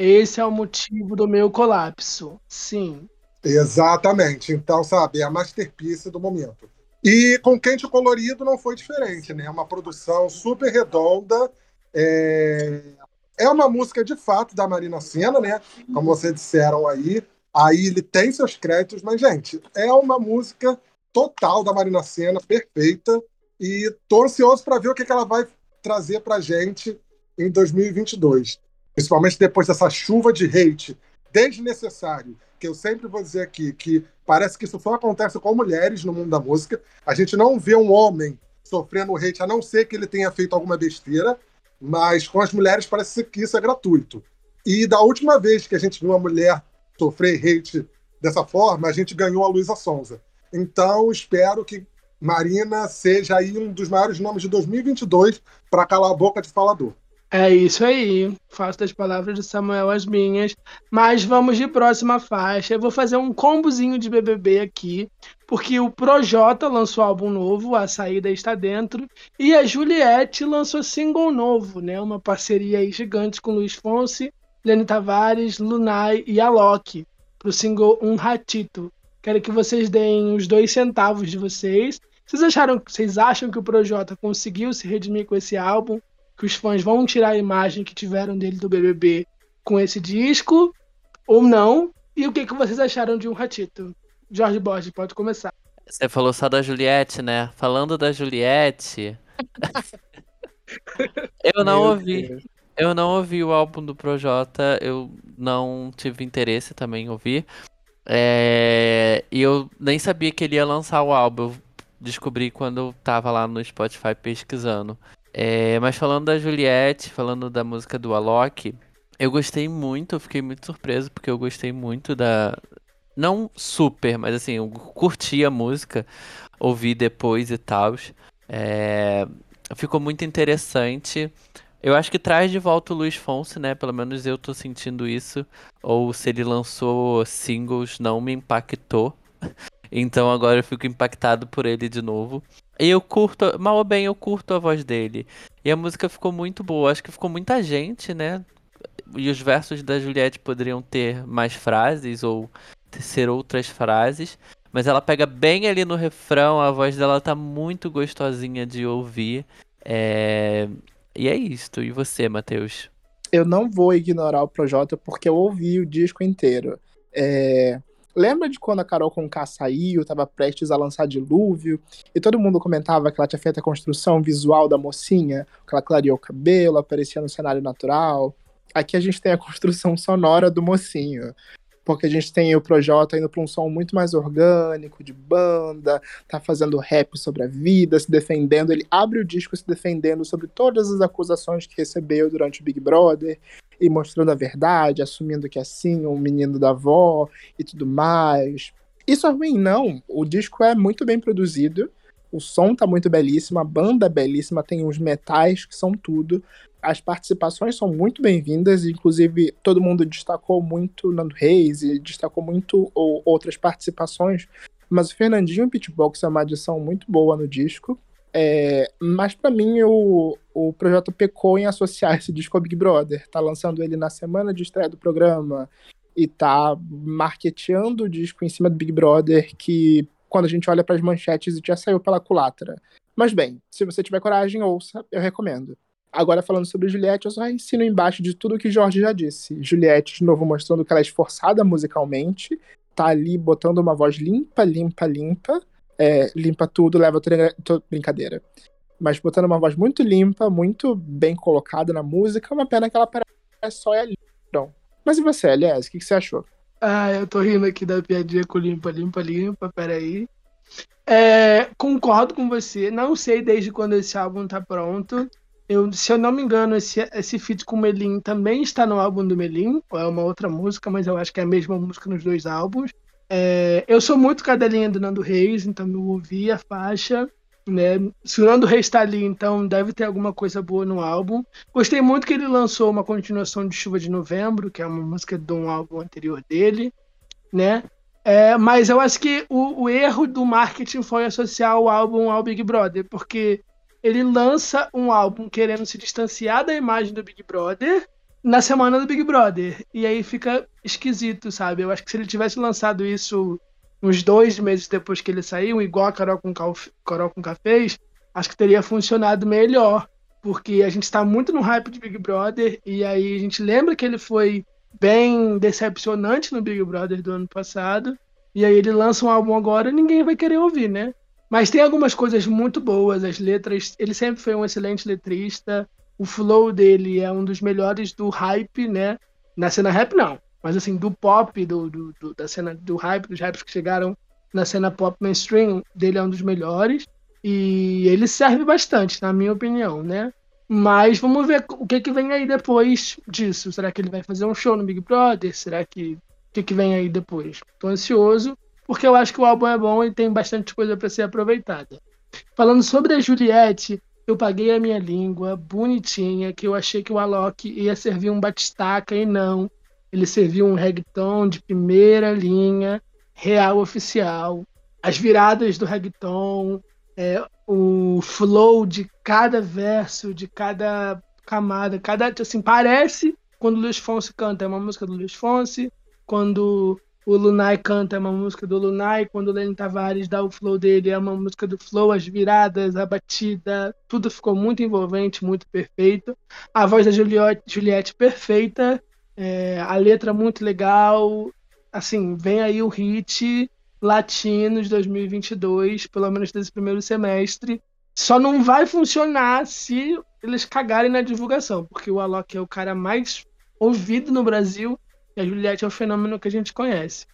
Esse é o motivo do meu colapso. Sim. Exatamente. Então, sabe, é a masterpiece do momento. E com Quente Colorido não foi diferente, né? É uma produção super redonda, é é uma música de fato da Marina Senna, né? Como vocês disseram aí. Aí ele tem seus créditos, mas, gente, é uma música total da Marina Senna, perfeita. E tô ansioso para ver o que, que ela vai trazer pra gente em 2022. Principalmente depois dessa chuva de hate desnecessário, que eu sempre vou dizer aqui, que parece que isso só acontece com mulheres no mundo da música. A gente não vê um homem sofrendo hate, a não ser que ele tenha feito alguma besteira. Mas com as mulheres parece que isso é gratuito. E da última vez que a gente viu uma mulher sofrer hate dessa forma, a gente ganhou a Luísa Sonza. Então, espero que Marina seja aí um dos maiores nomes de 2022 para calar a boca de falador. É isso aí. Faço das palavras de Samuel as minhas. Mas vamos de próxima faixa. Eu vou fazer um combozinho de BBB aqui, porque o Projota lançou álbum novo, A Saída Está Dentro, e a Juliette lançou single novo, né? Uma parceria aí gigante com Luiz Fonsi, Lene Tavares, Lunai e Alok, pro single Um Ratito. Quero que vocês deem os dois centavos de vocês. Vocês acharam, vocês acham que o Projota conseguiu se redimir com esse álbum? Que os fãs vão tirar a imagem que tiveram dele do BBB com esse disco ou não? E o que, que vocês acharam de um Ratito? Jorge Borges, pode começar. Você falou só da Juliette, né? Falando da Juliette. eu não Meu ouvi. Deus. Eu não ouvi o álbum do Projota, eu não tive interesse também em ouvir. É... E eu nem sabia que ele ia lançar o álbum. Eu descobri quando eu tava lá no Spotify pesquisando. É, mas falando da Juliette, falando da música do Alok, eu gostei muito, eu fiquei muito surpreso porque eu gostei muito da. Não super, mas assim, eu curti a música, ouvi depois e tal. É, ficou muito interessante. Eu acho que traz de volta o Luiz Fonse, né? Pelo menos eu tô sentindo isso. Ou se ele lançou singles, não me impactou. Então agora eu fico impactado por ele de novo. E eu curto, mal ou bem, eu curto a voz dele. E a música ficou muito boa. Acho que ficou muita gente, né? E os versos da Juliette poderiam ter mais frases ou ser outras frases. Mas ela pega bem ali no refrão, a voz dela tá muito gostosinha de ouvir. É... E é isto. E você, Matheus? Eu não vou ignorar o Projota porque eu ouvi o disco inteiro. É... Lembra de quando a Carol Conká saiu, tava prestes a lançar Dilúvio, e todo mundo comentava que ela tinha feito a construção visual da mocinha, que ela clareou o cabelo, aparecia no cenário natural. Aqui a gente tem a construção sonora do mocinho. Porque a gente tem o Projota indo para um som muito mais orgânico, de banda, tá fazendo rap sobre a vida, se defendendo. Ele abre o disco se defendendo sobre todas as acusações que recebeu durante o Big Brother e mostrando a verdade, assumindo que é assim, um menino da avó e tudo mais. Isso é ruim, não. O disco é muito bem produzido, o som tá muito belíssimo, a banda é belíssima, tem uns metais que são tudo. As participações são muito bem-vindas, inclusive todo mundo destacou muito Nando Reis e destacou muito ou, outras participações, mas o Fernandinho Pitbox é uma adição muito boa no disco. É, mas para mim o, o projeto pecou em associar esse disco ao Big Brother. Tá lançando ele na semana de estreia do programa e tá marketeando o disco em cima do Big Brother, que quando a gente olha para as manchetes já saiu pela culatra. Mas bem, se você tiver coragem, ouça, eu recomendo. Agora falando sobre Juliette, eu só ensino embaixo de tudo que Jorge já disse. Juliette, de novo, mostrando que ela é esforçada musicalmente, tá ali botando uma voz limpa, limpa, limpa, é, limpa tudo, leva toda brincadeira. Mas botando uma voz muito limpa, muito bem colocada na música, é uma pena que ela parece só ali. Não. Mas e você, aliás, o que, que, você achou? Ah, eu tô rindo aqui da piadinha com limpa, limpa, limpa, peraí. É, concordo com você, não sei desde quando esse álbum tá pronto. Eu, se eu não me engano, esse, esse feat com o Melim também está no álbum do Melim, ou é uma outra música, mas eu acho que é a mesma música nos dois álbuns. É, eu sou muito cadelinha do Nando Reis, então eu ouvi a faixa. Né? Se o Nando Reis está ali, então deve ter alguma coisa boa no álbum. Gostei muito que ele lançou uma continuação de Chuva de Novembro, que é uma música de um álbum anterior dele. Né? É, mas eu acho que o, o, erro do marketing foi associar o álbum ao Big Brother, porque ele lança um álbum querendo se distanciar da imagem do Big Brother na semana do Big Brother. E aí fica esquisito, sabe? Eu acho que se ele tivesse lançado isso uns dois meses depois que ele saiu, igual a Carol com, Carol com fez, acho que teria funcionado melhor. Porque a gente está muito no hype de Big Brother, e aí a gente lembra que ele foi bem decepcionante no Big Brother do ano passado. E aí ele lança um álbum agora e ninguém vai querer ouvir, né? Mas tem algumas coisas muito boas, as letras. Ele sempre foi um excelente letrista o flow dele é um dos melhores do hype, né? Na cena rap, não. Mas assim, do pop, do, do, do, da cena do hype, dos raps que chegaram na cena pop mainstream, dele é um dos melhores. E ele serve bastante, na minha opinião, né? Mas vamos ver o que, que vem aí depois disso. Será que ele vai fazer um show no Big Brother? Será que. O que, que vem aí depois? Tô ansioso, porque eu acho que o álbum é bom e tem bastante coisa para ser aproveitada. Falando sobre a Juliette, eu paguei a minha língua bonitinha, que eu achei que o Alok ia servir um batistaca e não. Ele serviu um reggaeton de primeira linha, real oficial. As viradas do reggaeton, é, o flow de cada verso, de cada camada, cada assim parece quando o Luiz Fonsi canta é uma música do Luiz Fonsi, quando o Lunai canta é uma música do Lunai, quando o Lenny Tavares dá o flow dele é uma música do flow, as viradas, a batida, tudo ficou muito envolvente, muito perfeito. A voz da Juliette, Juliette perfeita, é, a letra muito legal, assim, vem aí o hit latino de 2022, pelo menos desse primeiro semestre. Só não vai funcionar se eles cagarem na divulgação, porque o Alok é o cara mais ouvido no Brasil a Juliette é o fenômeno que a gente conhece.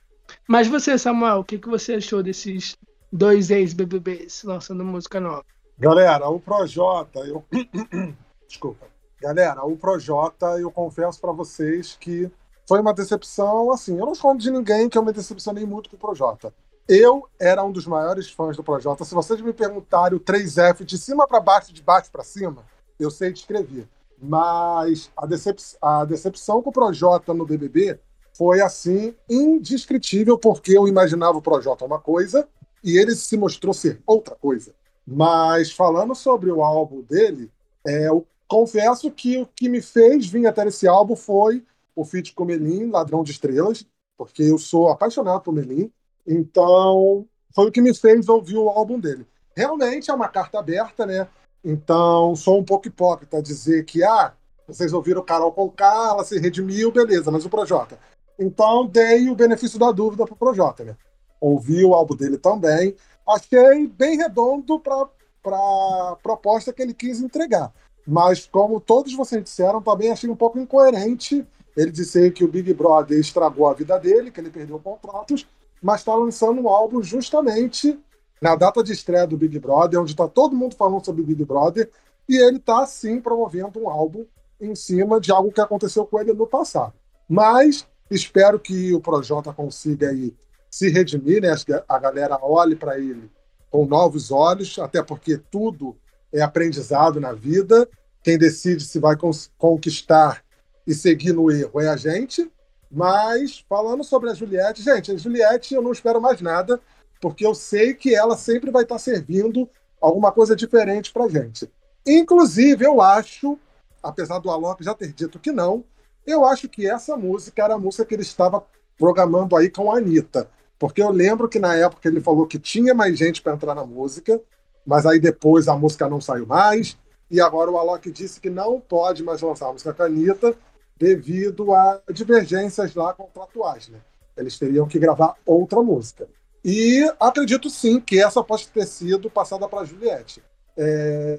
Mas você, Samuel, o que, que você achou desses dois ex-BBBs lançando música nova? Galera, o Projota, eu. Desculpa. Galera, o Projota, eu confesso para vocês que foi uma decepção, assim, eu não escondo de ninguém que eu me decepcionei muito com o Projota. Eu era um dos maiores fãs do Projota. Se vocês me perguntarem o 3F de cima para baixo, de baixo para cima, eu sei descrever. Mas a, decep a decepção com o Projota no BBB foi, assim, indescritível, porque eu imaginava o Projota uma coisa e ele se mostrou ser outra coisa. Mas falando sobre o álbum dele, é, eu confesso que o que me fez vir até esse álbum foi o feat com Melim, Ladrão de Estrelas, porque eu sou apaixonado por Melim. Então, foi o que me fez ouvir o álbum dele. Realmente é uma carta aberta, né? Então, sou um pouco hipócrita dizer que, ah, vocês ouviram Carol Conká, ela se redimiu, beleza, mas o Projota. Então, dei o benefício da dúvida pro Projota, né? Ouvi o álbum dele também. Achei bem redondo para a proposta que ele quis entregar. Mas, como todos vocês disseram, também achei um pouco incoerente ele dizer que o Big Brother estragou a vida dele, que ele perdeu contratos, mas está lançando um álbum justamente na data de estreia do Big Brother, onde está todo mundo falando sobre Big Brother, e ele está, sim, promovendo um álbum em cima de algo que aconteceu com ele no passado. Mas espero que o Projota consiga aí se redimir, né? a galera olhe para ele com novos olhos, até porque tudo é aprendizado na vida. Quem decide se vai conquistar e seguir no erro é a gente. Mas falando sobre a Juliette, gente, a Juliette eu não espero mais nada, porque eu sei que ela sempre vai estar servindo alguma coisa diferente pra gente. Inclusive, eu acho, apesar do Alok já ter dito que não, eu acho que essa música era a música que ele estava programando aí com a Anitta. Porque eu lembro que na época ele falou que tinha mais gente para entrar na música, mas aí depois a música não saiu mais. E agora o Alok disse que não pode mais lançar a música com a Anitta, devido a divergências lá contratuais. Né? Eles teriam que gravar outra música. E acredito sim que essa pode ter sido passada para Juliette. É...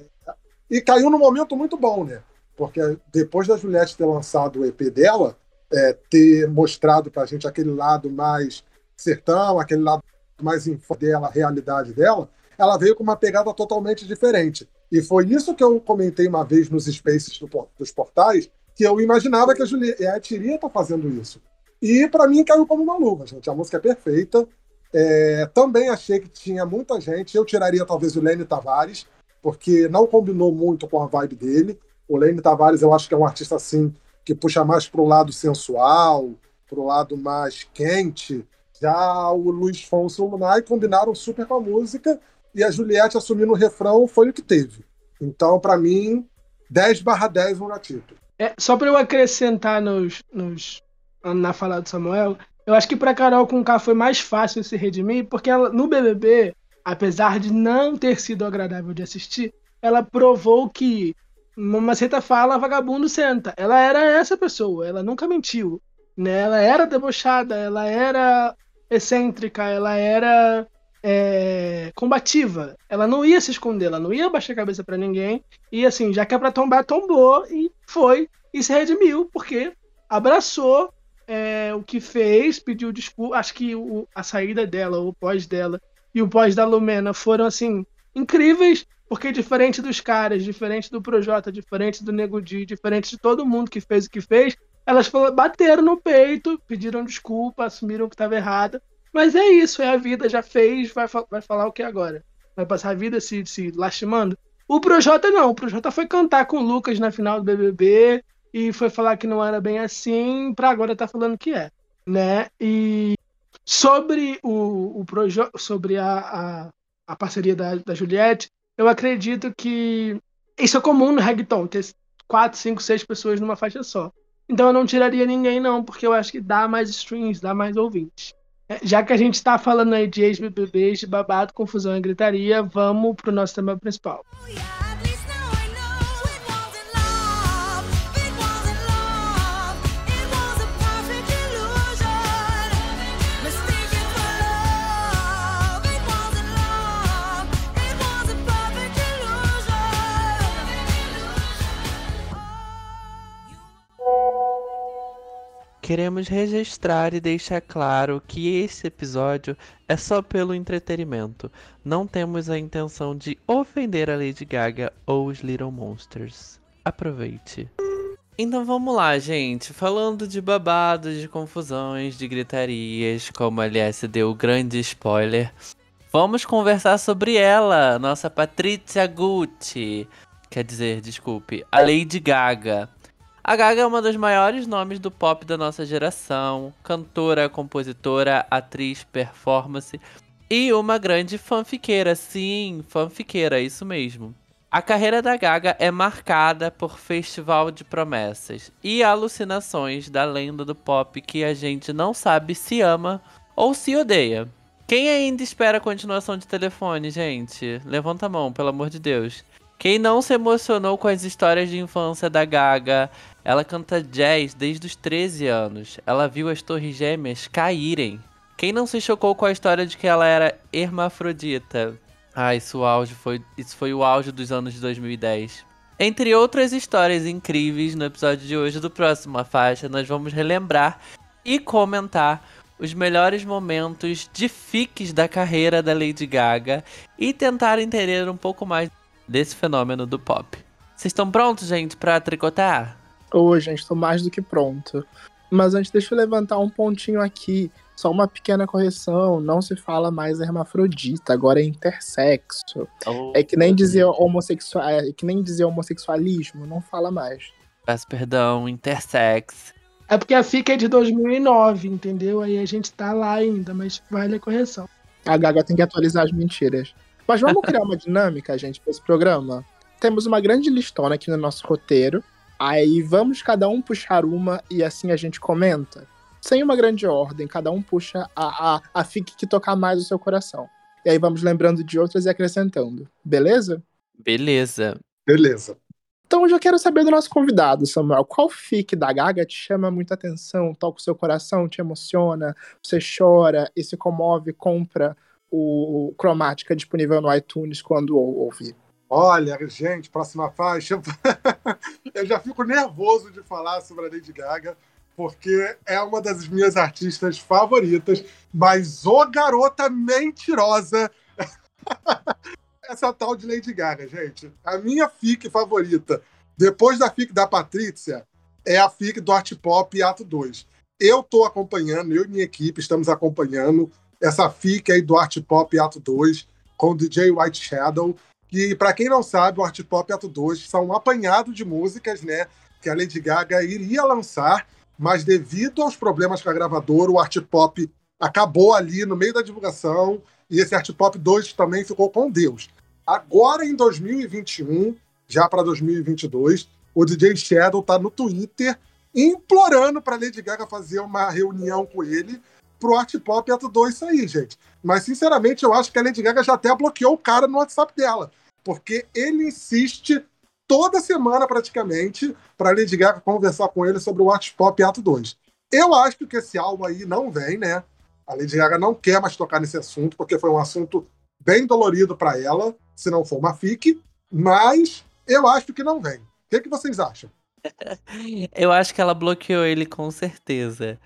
E caiu num momento muito bom, né? Porque depois da Juliette ter lançado o EP dela, é, ter mostrado para a gente aquele lado mais sertão, aquele lado mais dela, a realidade dela, ela veio com uma pegada totalmente diferente. E foi isso que eu comentei uma vez nos spaces do, dos portais, que eu imaginava que a Juliette iria estar tá fazendo isso. E para mim caiu como uma luva, gente. A música é perfeita. É, também achei que tinha muita gente. Eu tiraria talvez o Lene Tavares, porque não combinou muito com a vibe dele. O Lene Tavares eu acho que é um artista assim que puxa mais para o lado sensual, para o lado mais quente. Já o Luiz Fonso e o Lunai combinaram super com a música e a Juliette assumindo o refrão foi o que teve. Então, para mim, 10 barra 10 no gatito. É, só para eu acrescentar nos, nos, na fala do Samuel, eu acho que para Carol com K foi mais fácil se redimir, porque ela, no BBB, apesar de não ter sido agradável de assistir, ela provou que uma seta fala, vagabundo senta. Ela era essa pessoa, ela nunca mentiu. Né? Ela era debochada, ela era excêntrica, ela era é, combativa. Ela não ia se esconder, ela não ia baixar a cabeça para ninguém. E assim, já que é pra tombar, tombou e foi e se redimiu, porque abraçou é, o que fez, pediu desculpa. Acho que o, a saída dela, o pós dela e o pós da Lumena foram assim incríveis, porque diferente dos caras, diferente do Projota, diferente do Nego Di, diferente de todo mundo que fez o que fez, elas bateram no peito, pediram desculpa, assumiram que estava errada. Mas é isso, é a vida, já fez, vai, vai falar o que agora? Vai passar a vida se, se lastimando? O Projota não, o Projota foi cantar com o Lucas na final do BBB e foi falar que não era bem assim, pra agora tá falando que é, né? E sobre o, o Projota, sobre a, a, a, parceria da, da Juliette, eu acredito que isso é comum no reggaeton, ter quatro, cinco, seis pessoas numa faixa só. Então eu não tiraria ninguém não, porque eu acho que dá mais streams, dá mais ouvintes. É, já que a gente está falando aí de ex-BBBs, de babado, confusão e gritaria, vamos pro nosso tema principal. Queremos registrar e deixar claro que esse episódio é só pelo entretenimento. Não temos a intenção de ofender a Lady Gaga ou os Little Monsters. Aproveite. Então vamos lá, gente. Falando de babados, de confusões, de gritarias, como a LS deu grande spoiler, vamos conversar sobre ela, nossa Patrícia Gucci. Quer dizer, desculpe, a Lady Gaga. A Gaga é uma dos maiores nomes do pop da nossa geração, cantora, compositora, atriz, performance e uma grande fanfiqueira, sim, fanfiqueira, isso mesmo. A carreira da Gaga é marcada por festival de promessas e alucinações da lenda do pop que a gente não sabe se ama ou se odeia. Quem ainda espera a continuação de telefone, gente? Levanta a mão, pelo amor de Deus. Quem não se emocionou com as histórias de infância da Gaga? Ela canta jazz desde os 13 anos. Ela viu as torres gêmeas caírem. Quem não se chocou com a história de que ela era hermafrodita? Ah, isso, auge foi, isso foi o auge dos anos de 2010. Entre outras histórias incríveis, no episódio de hoje do Próxima Faixa, nós vamos relembrar e comentar os melhores momentos de fiques da carreira da Lady Gaga e tentar entender um pouco mais desse fenômeno do pop. Vocês estão prontos, gente, para tricotar? Oi, gente, estou mais do que pronto. Mas antes, deixa eu levantar um pontinho aqui. Só uma pequena correção, não se fala mais hermafrodita, agora é intersexo. Oh, é que nem dizer homossexual, é que nem dizer homossexualismo, não fala mais. Peço perdão, intersex. É porque a FIC é de 2009, entendeu? Aí a gente tá lá ainda, mas vale a correção. A Gaga tem que atualizar as mentiras. Mas vamos criar uma dinâmica, gente, para esse programa? Temos uma grande listona aqui no nosso roteiro. Aí vamos cada um puxar uma e assim a gente comenta. Sem uma grande ordem, cada um puxa a, a, a fique que tocar mais o seu coração. E aí vamos lembrando de outras e acrescentando. Beleza? Beleza. Beleza. Então eu já quero saber do nosso convidado, Samuel. Qual fique da Gaga te chama muita atenção, toca o seu coração, te emociona, você chora e se comove, compra o Cromática disponível no iTunes quando ouvir? Olha, gente, próxima faixa. eu já fico nervoso de falar sobre a Lady Gaga, porque é uma das minhas artistas favoritas, mas ô garota mentirosa. Essa tal de Lady Gaga, gente. A minha fic favorita, depois da fic da Patrícia, é a fic do Art Pop Ato 2. Eu tô acompanhando, eu e minha equipe estamos acompanhando essa fic aí do Art Pop Ato 2 com o DJ White Shadow. Que, para quem não sabe, o Art Pop Ato 2 são um apanhado de músicas, né? Que a Lady Gaga iria lançar, mas devido aos problemas com a gravadora, o Art Pop acabou ali no meio da divulgação e esse Art Pop 2 também ficou com Deus. Agora, em 2021, já para 2022, o DJ Shadow tá no Twitter implorando para Lady Gaga fazer uma reunião com ele pro Art Pop Ato 2 sair, gente. Mas, sinceramente, eu acho que a Lady Gaga já até bloqueou o cara no WhatsApp dela. Porque ele insiste toda semana, praticamente, pra Lady Gaga conversar com ele sobre o Art Pop Ato 2. Eu acho que esse álbum aí não vem, né? A Lady Gaga não quer mais tocar nesse assunto, porque foi um assunto bem dolorido para ela, se não for uma fique, mas eu acho que não vem. O que, que vocês acham? eu acho que ela bloqueou ele com certeza.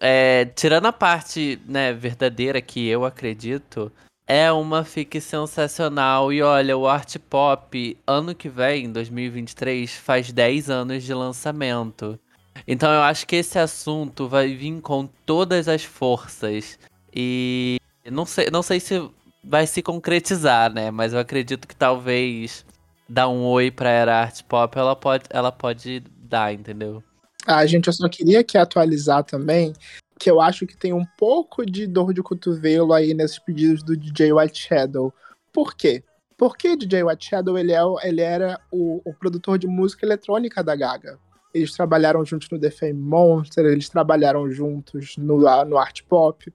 É, tirando a parte né, verdadeira que eu acredito, É uma fic sensacional. E olha, o Art Pop, ano que vem, 2023, faz 10 anos de lançamento. Então eu acho que esse assunto vai vir com todas as forças. E não sei, não sei se vai se concretizar, né? Mas eu acredito que talvez dar um oi pra era art pop, ela pode, ela pode dar, entendeu? Ah, gente, eu só queria aqui atualizar também que eu acho que tem um pouco de dor de cotovelo aí nesses pedidos do DJ White Shadow. Por quê? Porque DJ White Shadow ele, é, ele era o, o, produtor de música eletrônica da Gaga. Eles trabalharam juntos no The Fame Monster, eles trabalharam juntos no, no art pop.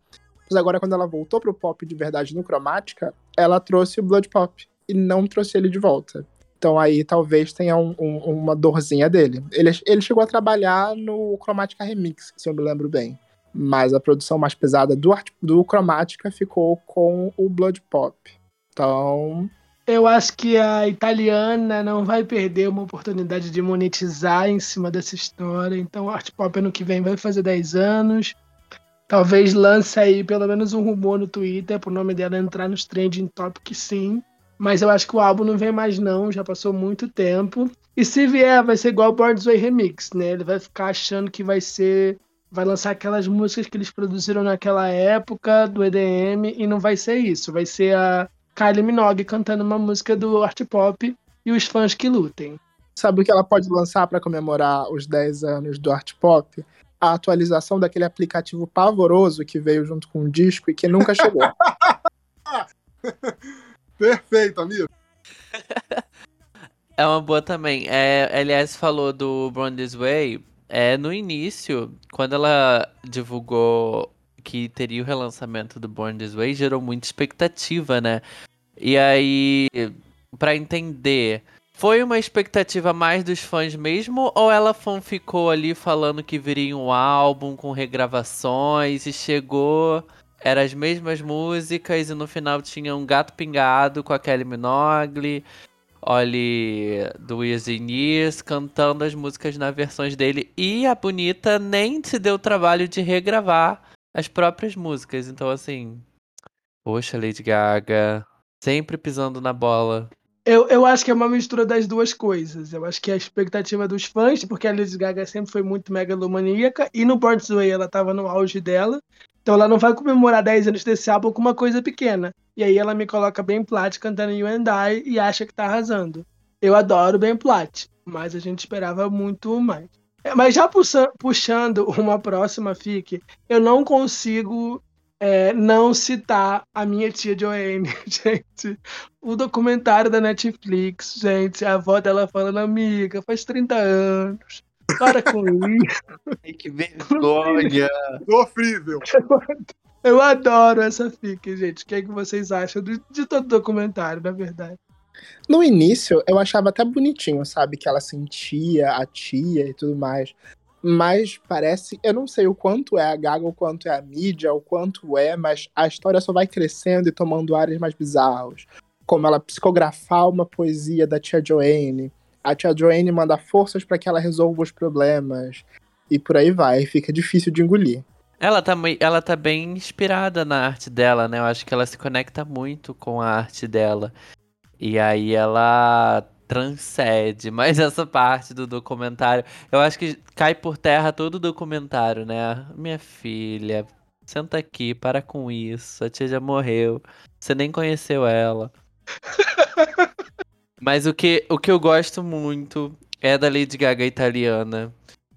Mas agora, quando ela voltou pro pop de verdade no Cromática, ela trouxe o Blood Pop e não trouxe ele de volta. Então aí talvez tenha um, um, uma dorzinha dele. Ele, ele chegou a trabalhar no Cromática Remix, se eu me lembro bem. Mas a produção mais pesada do, do Cromática ficou com o Blood Pop. Então. Eu acho que a italiana não vai perder uma oportunidade de monetizar em cima dessa história. Então, Art Pop ano que vem vai fazer 10 anos. Talvez lance aí pelo menos um rumor no Twitter pro nome dela entrar nos trending topic sim. Mas eu acho que o álbum não vem mais não, já passou muito tempo. E se vier, vai ser igual o Boards Way Remix, né? Ele vai ficar achando que vai ser vai lançar aquelas músicas que eles produziram naquela época do EDM e não vai ser isso, vai ser a Kylie Minogue cantando uma música do art pop e os fãs que lutem. Sabe o que ela pode lançar para comemorar os 10 anos do art pop? A atualização daquele aplicativo pavoroso que veio junto com o disco e que nunca chegou. Perfeito, amigo. É uma boa também. É, aliás, falou do Born This Way. É, no início, quando ela divulgou que teria o relançamento do Born This Way, gerou muita expectativa, né? E aí, para entender, foi uma expectativa mais dos fãs mesmo, ou ela ficou ali falando que viria um álbum com regravações e chegou, eram as mesmas músicas e no final tinha um gato pingado com a Kelly Minogue, Olhe do and Years cantando as músicas nas versões dele. E a Bonita nem se deu o trabalho de regravar as próprias músicas. Então, assim. Poxa, Lady Gaga. Sempre pisando na bola. Eu, eu acho que é uma mistura das duas coisas. Eu acho que é a expectativa dos fãs, porque a Lady Gaga sempre foi muito megalomaníaca, e no Born This Way ela estava no auge dela. Então ela não vai comemorar 10 anos desse álbum com uma coisa pequena. E aí ela me coloca bem Plat cantando You and I e acha que tá arrasando. Eu adoro bem Plat, mas a gente esperava muito mais. É, mas já puxando uma próxima fic, eu não consigo é, não citar a minha tia Joanne, gente. O documentário da Netflix, gente, a avó dela falando, amiga, faz 30 anos. Para com isso. Ai, que vergonha. Sofrível. Eu adoro essa fic, gente. O que, é que vocês acham de, de todo documentário, na verdade? No início, eu achava até bonitinho, sabe? Que ela sentia a tia e tudo mais. Mas parece. Eu não sei o quanto é a Gaga, o quanto é a mídia, o quanto é, mas a história só vai crescendo e tomando áreas mais bizarros. Como ela psicografar uma poesia da tia Joanne a tia Joanne manda forças para que ela resolva os problemas. E por aí vai, fica difícil de engolir. Ela tá, ela tá bem inspirada na arte dela, né? Eu acho que ela se conecta muito com a arte dela. E aí ela transcende. Mas essa parte do documentário, eu acho que cai por terra todo o documentário, né? Minha filha, senta aqui, para com isso. A tia já morreu. Você nem conheceu ela. Mas o que, o que eu gosto muito é da Lady Gaga italiana.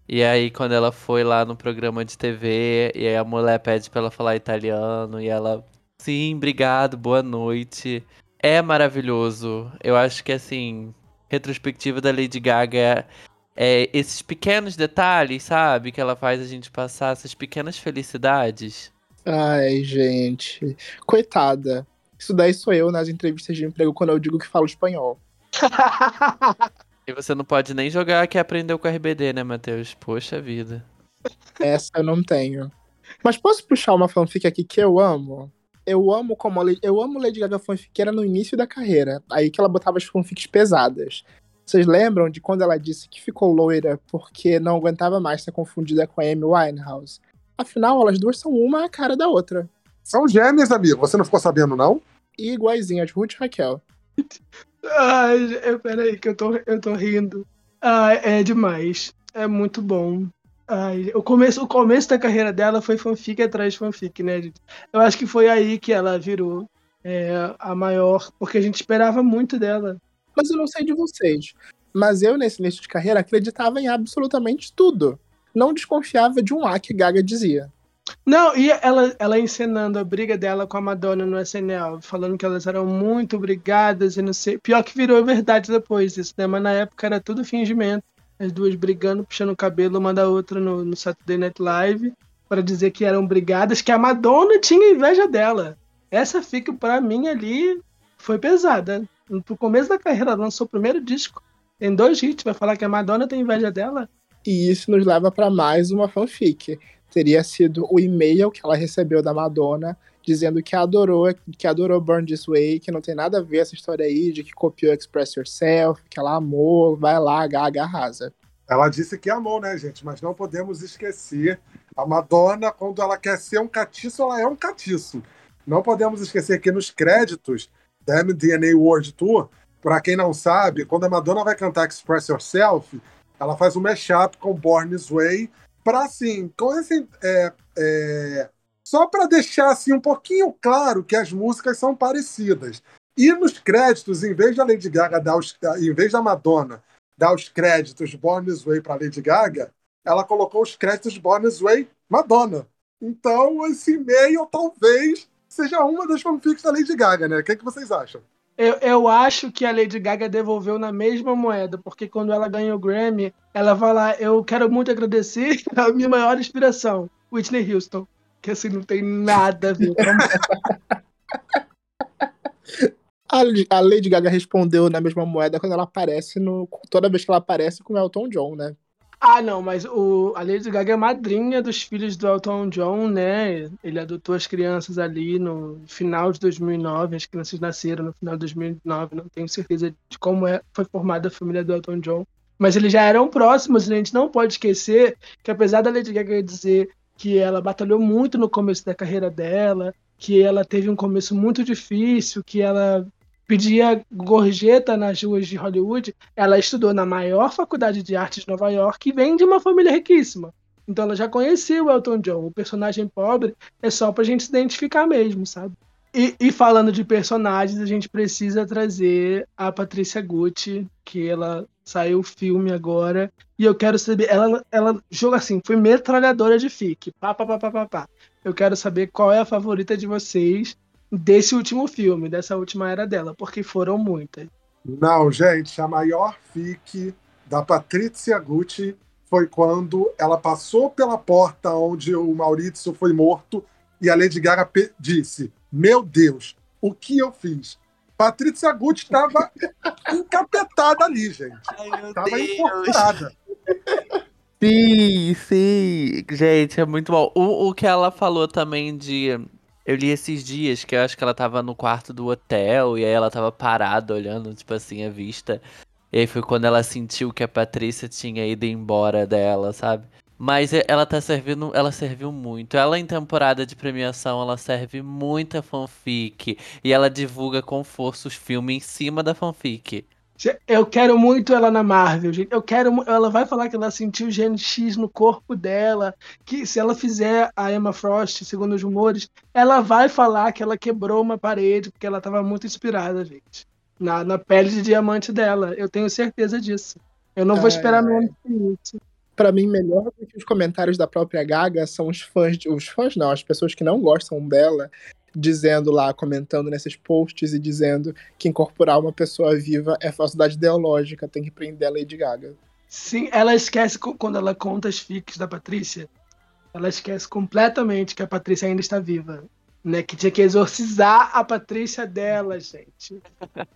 E aí, quando ela foi lá no programa de TV, e aí a mulher pede pra ela falar italiano, e ela, sim, obrigado, boa noite. É maravilhoso. Eu acho que, assim, retrospectiva da Lady Gaga é, é esses pequenos detalhes, sabe? Que ela faz a gente passar essas pequenas felicidades. Ai, gente. Coitada. Isso daí sou eu nas entrevistas de emprego quando eu digo que falo espanhol. E você não pode nem jogar que aprendeu com RBD, né, Matheus? Poxa vida. Essa eu não tenho. Mas posso puxar uma fanfic aqui que eu amo? Eu amo como a, eu amo Lady Gaga fanfiqueira no início da carreira, aí que ela botava as fanfics pesadas. Vocês lembram de quando ela disse que ficou loira porque não aguentava mais ser confundida com a Amy Winehouse? Afinal, elas duas são uma a cara da outra. São gêmeas, amigo. Você não ficou sabendo, não? e iguaizinha de Ruth e Raquel. Ai, é, peraí, que eu tô, eu tô rindo. Ai, é demais. É muito bom. Ai, o, começo, o começo da carreira dela foi fanfic atrás de fanfic, né, gente? Eu acho que foi aí que ela virou é, a maior, porque a gente esperava muito dela. Mas eu não sei de vocês. Mas eu, nesse início de carreira, acreditava em absolutamente tudo. Não desconfiava de um A que Gaga dizia. Não, e ela, ela encenando a briga dela com a Madonna no SNL, falando que elas eram muito brigadas e não sei. Pior que virou verdade depois isso, né? Mas na época era tudo fingimento. As duas brigando, puxando o cabelo uma da outra no, no Saturday Night Live para dizer que eram brigadas, que a Madonna tinha inveja dela. Essa fica para mim ali foi pesada. No começo da carreira, ela lançou o primeiro disco. Tem dois hits, vai falar que a Madonna tem inveja dela. E isso nos leva para mais uma fanfic. Teria sido o e-mail que ela recebeu da Madonna dizendo que adorou, que adorou Burn This Way, que não tem nada a ver essa história aí de que copiou Express Yourself, que ela amou, vai lá, Gaga arrasa. Ela disse que amou, né, gente? Mas não podemos esquecer a Madonna, quando ela quer ser um catiço, ela é um catiço. Não podemos esquecer que nos créditos da MDNA World Tour, para quem não sabe, quando a Madonna vai cantar Express Yourself, ela faz um mashup com Born This Way, para assim, com esse, é, é, só para deixar assim um pouquinho claro que as músicas são parecidas. E nos créditos, em vez da Lady Gaga dar os, em vez da Madonna dar os créditos Born This Way para Lady Gaga, ela colocou os créditos Born This Way Madonna. Então, esse e-mail talvez seja uma das fanfics da Lady Gaga, né? O que, é que vocês acham? Eu, eu acho que a Lady Gaga devolveu na mesma moeda, porque quando ela ganhou o Grammy, ela lá, eu quero muito agradecer a minha maior inspiração, Whitney Houston. Que assim, não tem nada a ver com A Lady Gaga respondeu na mesma moeda quando ela aparece no. Toda vez que ela aparece com o Elton John, né? Ah, não, mas o, a Lady Gaga é madrinha dos filhos do Elton John, né? Ele adotou as crianças ali no final de 2009. As crianças nasceram no final de 2009. Não tenho certeza de como é, foi formada a família do Elton John. Mas eles já eram próximos. A gente não pode esquecer que, apesar da Lady Gaga dizer que ela batalhou muito no começo da carreira dela, que ela teve um começo muito difícil, que ela pedia gorjeta nas ruas de Hollywood, ela estudou na maior faculdade de artes de Nova York e vem de uma família riquíssima. Então ela já conhecia o Elton John. O personagem pobre é só pra gente se identificar mesmo, sabe? E, e, falando de personagens, a gente precisa trazer a Patrícia Gucci, que ela saiu o filme agora. E eu quero saber. Ela, ela joga assim, foi metralhadora de fic. Pá, pá, pá, pá, pá, pá. Eu quero saber qual é a favorita de vocês desse último filme, dessa última era dela, porque foram muitas. Não, gente, a maior fic da Patrícia Gucci foi quando ela passou pela porta onde o Maurício foi morto e a Lady Gaga disse: Meu Deus, o que eu fiz? Patrícia Gucci estava encapetada ali, gente. Estava incorporada. Sim, sim. Gente, é muito bom. O, o que ela falou também de. Eu li esses dias que eu acho que ela tava no quarto do hotel e aí ela tava parada olhando, tipo assim, a vista. E aí foi quando ela sentiu que a Patrícia tinha ido embora dela, sabe? Mas ela tá servindo, ela serviu muito. Ela em temporada de premiação, ela serve muita fanfic e ela divulga com força os filmes em cima da fanfic. Eu quero muito ela na Marvel, gente. Eu quero. Ela vai falar que ela sentiu o gene X no corpo dela. Que se ela fizer a Emma Frost, segundo os rumores, ela vai falar que ela quebrou uma parede porque ela estava muito inspirada, gente. Na, na pele de diamante dela. Eu tenho certeza disso. Eu não vou esperar menos que isso para mim, melhor do que os comentários da própria Gaga são os fãs, os fãs não, as pessoas que não gostam dela, dizendo lá, comentando nesses posts e dizendo que incorporar uma pessoa viva é falsidade ideológica, tem que prender a Lady Gaga. Sim, ela esquece quando ela conta as fics da Patrícia, ela esquece completamente que a Patrícia ainda está viva. Né, que tinha que exorcizar a Patrícia dela, gente.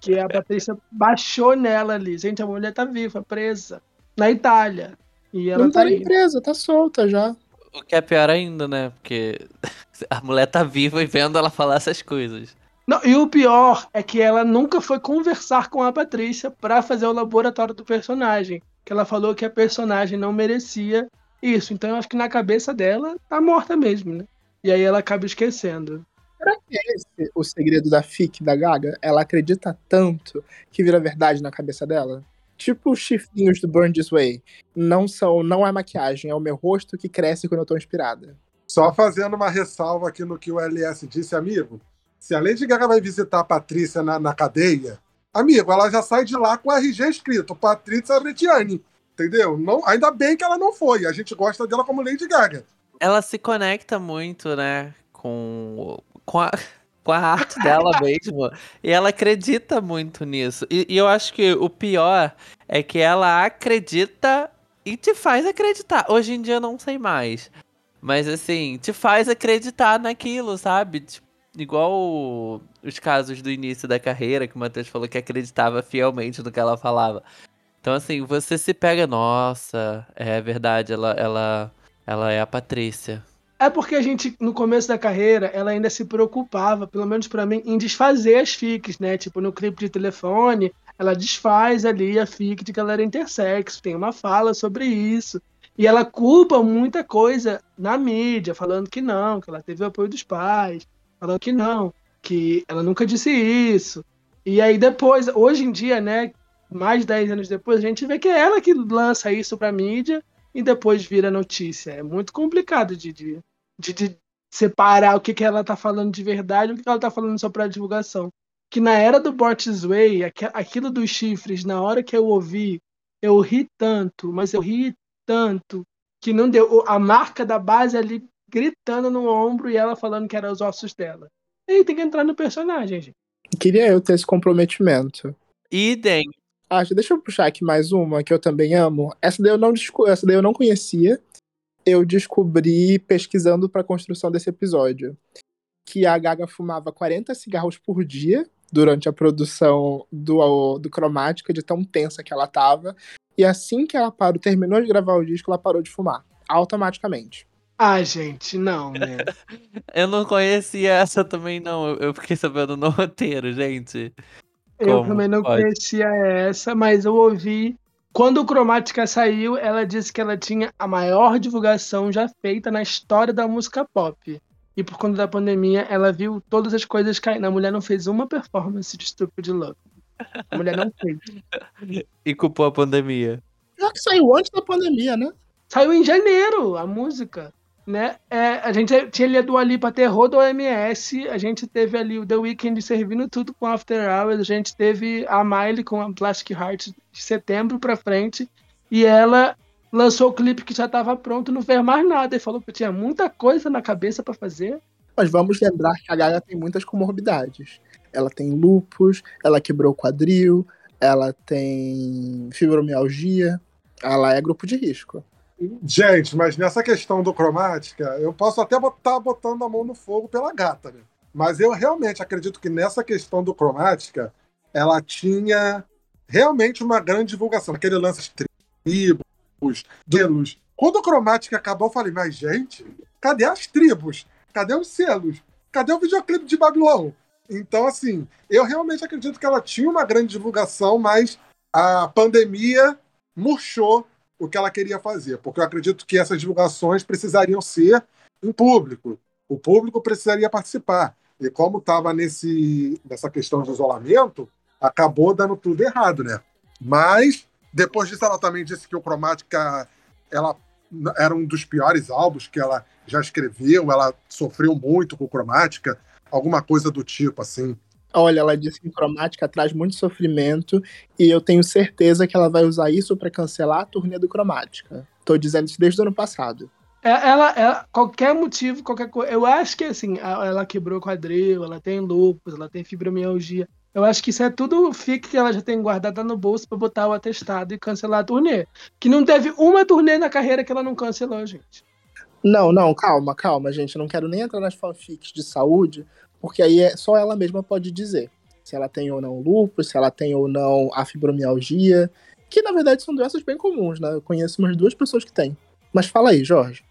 Que a Patrícia baixou nela ali. Gente, a mulher tá viva, presa. Na Itália. E ela não tá, tá nem presa, tá solta já. O que é pior ainda, né? Porque a mulher tá viva e vendo ela falar essas coisas. Não, e o pior é que ela nunca foi conversar com a Patrícia para fazer o laboratório do personagem. Que ela falou que a personagem não merecia isso. Então eu acho que na cabeça dela tá morta mesmo, né? E aí ela acaba esquecendo. Será, é esse o segredo da FIC da Gaga? Ela acredita tanto que vira verdade na cabeça dela? Tipo os chifrinhos do Burn This Way. Não são, não é maquiagem, é o meu rosto que cresce quando eu tô inspirada. Só fazendo uma ressalva aqui no que o LS disse, amigo. Se a Lady Gaga vai visitar a Patrícia na, na cadeia, amigo, ela já sai de lá com o RG escrito, Patrícia Retiani. Entendeu? Não, ainda bem que ela não foi. A gente gosta dela como Lady Gaga. Ela se conecta muito, né? Com, com, a, com a arte dela mesmo. E ela acredita muito nisso. E, e eu acho que o pior é que ela acredita e te faz acreditar. Hoje em dia eu não sei mais. Mas assim, te faz acreditar naquilo, sabe? Tipo, igual os casos do início da carreira, que o Matheus falou que acreditava fielmente no que ela falava. Então, assim, você se pega, nossa, é verdade, ela, ela, ela é a Patrícia. É porque a gente, no começo da carreira, ela ainda se preocupava, pelo menos para mim, em desfazer as fics, né? Tipo, no clipe de telefone, ela desfaz ali a fic de que ela era intersex, tem uma fala sobre isso. E ela culpa muita coisa na mídia, falando que não, que ela teve o apoio dos pais, falando que não, que ela nunca disse isso. E aí depois, hoje em dia, né, mais de 10 anos depois, a gente vê que é ela que lança isso pra mídia e depois vira notícia. É muito complicado de, de, de, separar o que, que ela tá falando de verdade e o que, que ela tá falando só pra divulgação. Que na era do Bort's Way, aquilo dos chifres, na hora que eu ouvi, eu ri tanto, mas eu ri tanto que não deu. A marca da base ali gritando no ombro e ela falando que eram os ossos dela. E aí tem que entrar no personagem, gente. Queria eu ter esse comprometimento. Idem. Ah, deixa eu puxar aqui mais uma que eu também amo. Essa daí eu não, essa daí eu não conhecia. Eu descobri pesquisando para a construção desse episódio. Que a Gaga fumava 40 cigarros por dia durante a produção do, do Cromática, de tão tensa que ela tava. E assim que ela parou, terminou de gravar o disco, ela parou de fumar. Automaticamente. Ah, gente, não, né? eu não conhecia essa também, não. Eu fiquei sabendo no roteiro, gente. Eu Como também não pode? conhecia essa, mas eu ouvi. Quando o Cromática saiu, ela disse que ela tinha a maior divulgação já feita na história da música pop. E por conta da pandemia, ela viu todas as coisas caindo. A mulher não fez uma performance de Stupid Love. A mulher não fez. E culpou a pandemia. Já que saiu antes da pandemia, né? Saiu em janeiro a música. Né? É, a gente tinha ali a Dua Lipa Terror do OMS, a gente teve ali o The Weeknd servindo tudo com After Hours, a gente teve a Miley com a Plastic Heart de setembro pra frente, e ela lançou o clipe que já estava pronto, não fez mais nada, e falou que tinha muita coisa na cabeça para fazer. Mas vamos lembrar que a Gaga tem muitas comorbidades. Ela tem lupus, ela quebrou o quadril, ela tem fibromialgia, ela é grupo de risco. Gente, mas nessa questão do cromática, eu posso até estar botando a mão no fogo pela gata, né? Mas eu realmente acredito que nessa questão do cromática, ela tinha realmente uma grande divulgação. Aquele lance de tribos, selos. Quando o cromática acabou, eu falei, mas gente, cadê as tribos? Cadê os selos? Cadê o videoclipe de Babilão? Então, assim, eu realmente acredito que ela tinha uma grande divulgação, mas a pandemia murchou o que ela queria fazer, porque eu acredito que essas divulgações precisariam ser em público. O público precisaria participar. E como estava nessa questão de isolamento, acabou dando tudo errado, né? Mas depois disso ela também disse que o Cromática ela era um dos piores álbuns que ela já escreveu, ela sofreu muito com Cromática, alguma coisa do tipo assim. Olha, ela disse que cromática traz muito sofrimento e eu tenho certeza que ela vai usar isso para cancelar a turnê do cromática. Tô dizendo isso desde o ano passado. É, ela, ela, qualquer motivo, qualquer coisa. Eu acho que assim, ela quebrou o quadril, ela tem lúpus, ela tem fibromialgia. Eu acho que isso é tudo fique que ela já tem guardado no bolso para botar o atestado e cancelar a turnê. Que não teve uma turnê na carreira que ela não cancelou, gente. Não, não, calma, calma, gente. Eu não quero nem entrar nas fanfics de saúde, porque aí é, só ela mesma pode dizer se ela tem ou não lúpus, se ela tem ou não a fibromialgia, que na verdade são doenças bem comuns, né? Eu conheço umas duas pessoas que têm. Mas fala aí, Jorge.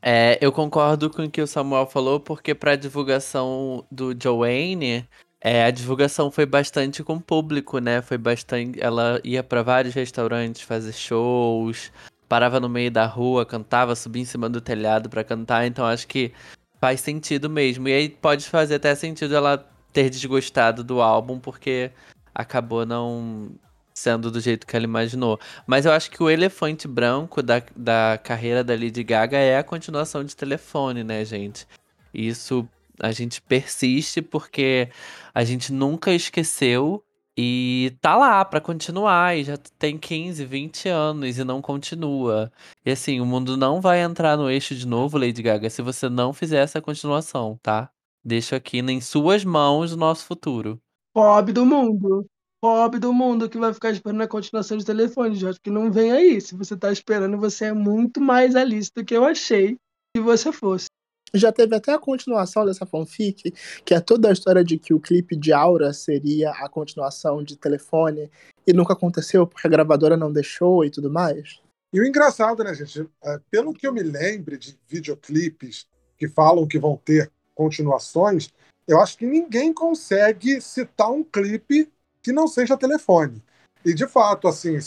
É, eu concordo com o que o Samuel falou, porque para a divulgação do Joanne, é, a divulgação foi bastante com o público, né? Foi bastante. Ela ia para vários restaurantes fazer shows, parava no meio da rua, cantava, subia em cima do telhado para cantar. Então acho que faz sentido mesmo. E aí pode fazer até sentido ela ter desgostado do álbum, porque acabou não sendo do jeito que ela imaginou. Mas eu acho que o elefante branco da, da carreira da Lady Gaga é a continuação de telefone, né, gente? Isso a gente persiste porque a gente nunca esqueceu e tá lá pra continuar, e já tem 15, 20 anos e não continua. E assim, o mundo não vai entrar no eixo de novo, Lady Gaga, se você não fizer essa continuação, tá? Deixo aqui em suas mãos o nosso futuro. Pobre do mundo. Pobre do mundo que vai ficar esperando a continuação de telefone, Jorge, que não vem aí. Se você tá esperando, você é muito mais Alice do que eu achei que você fosse. Já teve até a continuação dessa fanfic, que é toda a história de que o clipe de Aura seria a continuação de telefone e nunca aconteceu porque a gravadora não deixou e tudo mais. E o engraçado, né, gente? É, pelo que eu me lembre de videoclipes que falam que vão ter continuações, eu acho que ninguém consegue citar um clipe que não seja telefone. E de fato, assim,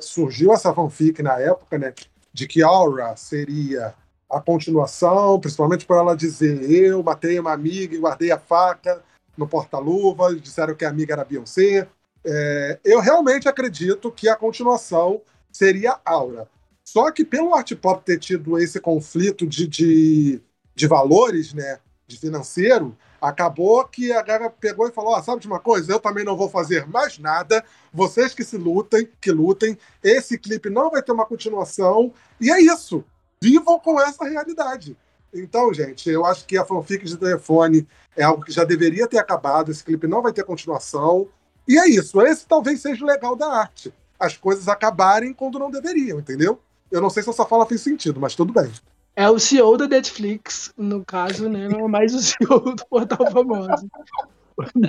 surgiu essa fanfic na época, né, de que Aura seria a continuação, principalmente por ela dizer: Eu matei uma amiga e guardei a faca no porta-luva, disseram que a amiga era Beyoncé. É, eu realmente acredito que a continuação seria Aura. Só que pelo art pop ter tido esse conflito de, de, de valores, né, de financeiro, acabou que a galera pegou e falou: oh, sabe de uma coisa? Eu também não vou fazer mais nada. Vocês que se lutem, que lutem. Esse clipe não vai ter uma continuação. E é isso vivam com essa realidade. Então, gente, eu acho que a fanfic de telefone é algo que já deveria ter acabado. Esse clipe não vai ter continuação. E é isso. Esse talvez seja o legal da arte. As coisas acabarem quando não deveriam, entendeu? Eu não sei se essa fala fez sentido, mas tudo bem. É o CEO da Netflix, no caso, né? Não é mais o CEO do Portal Famoso.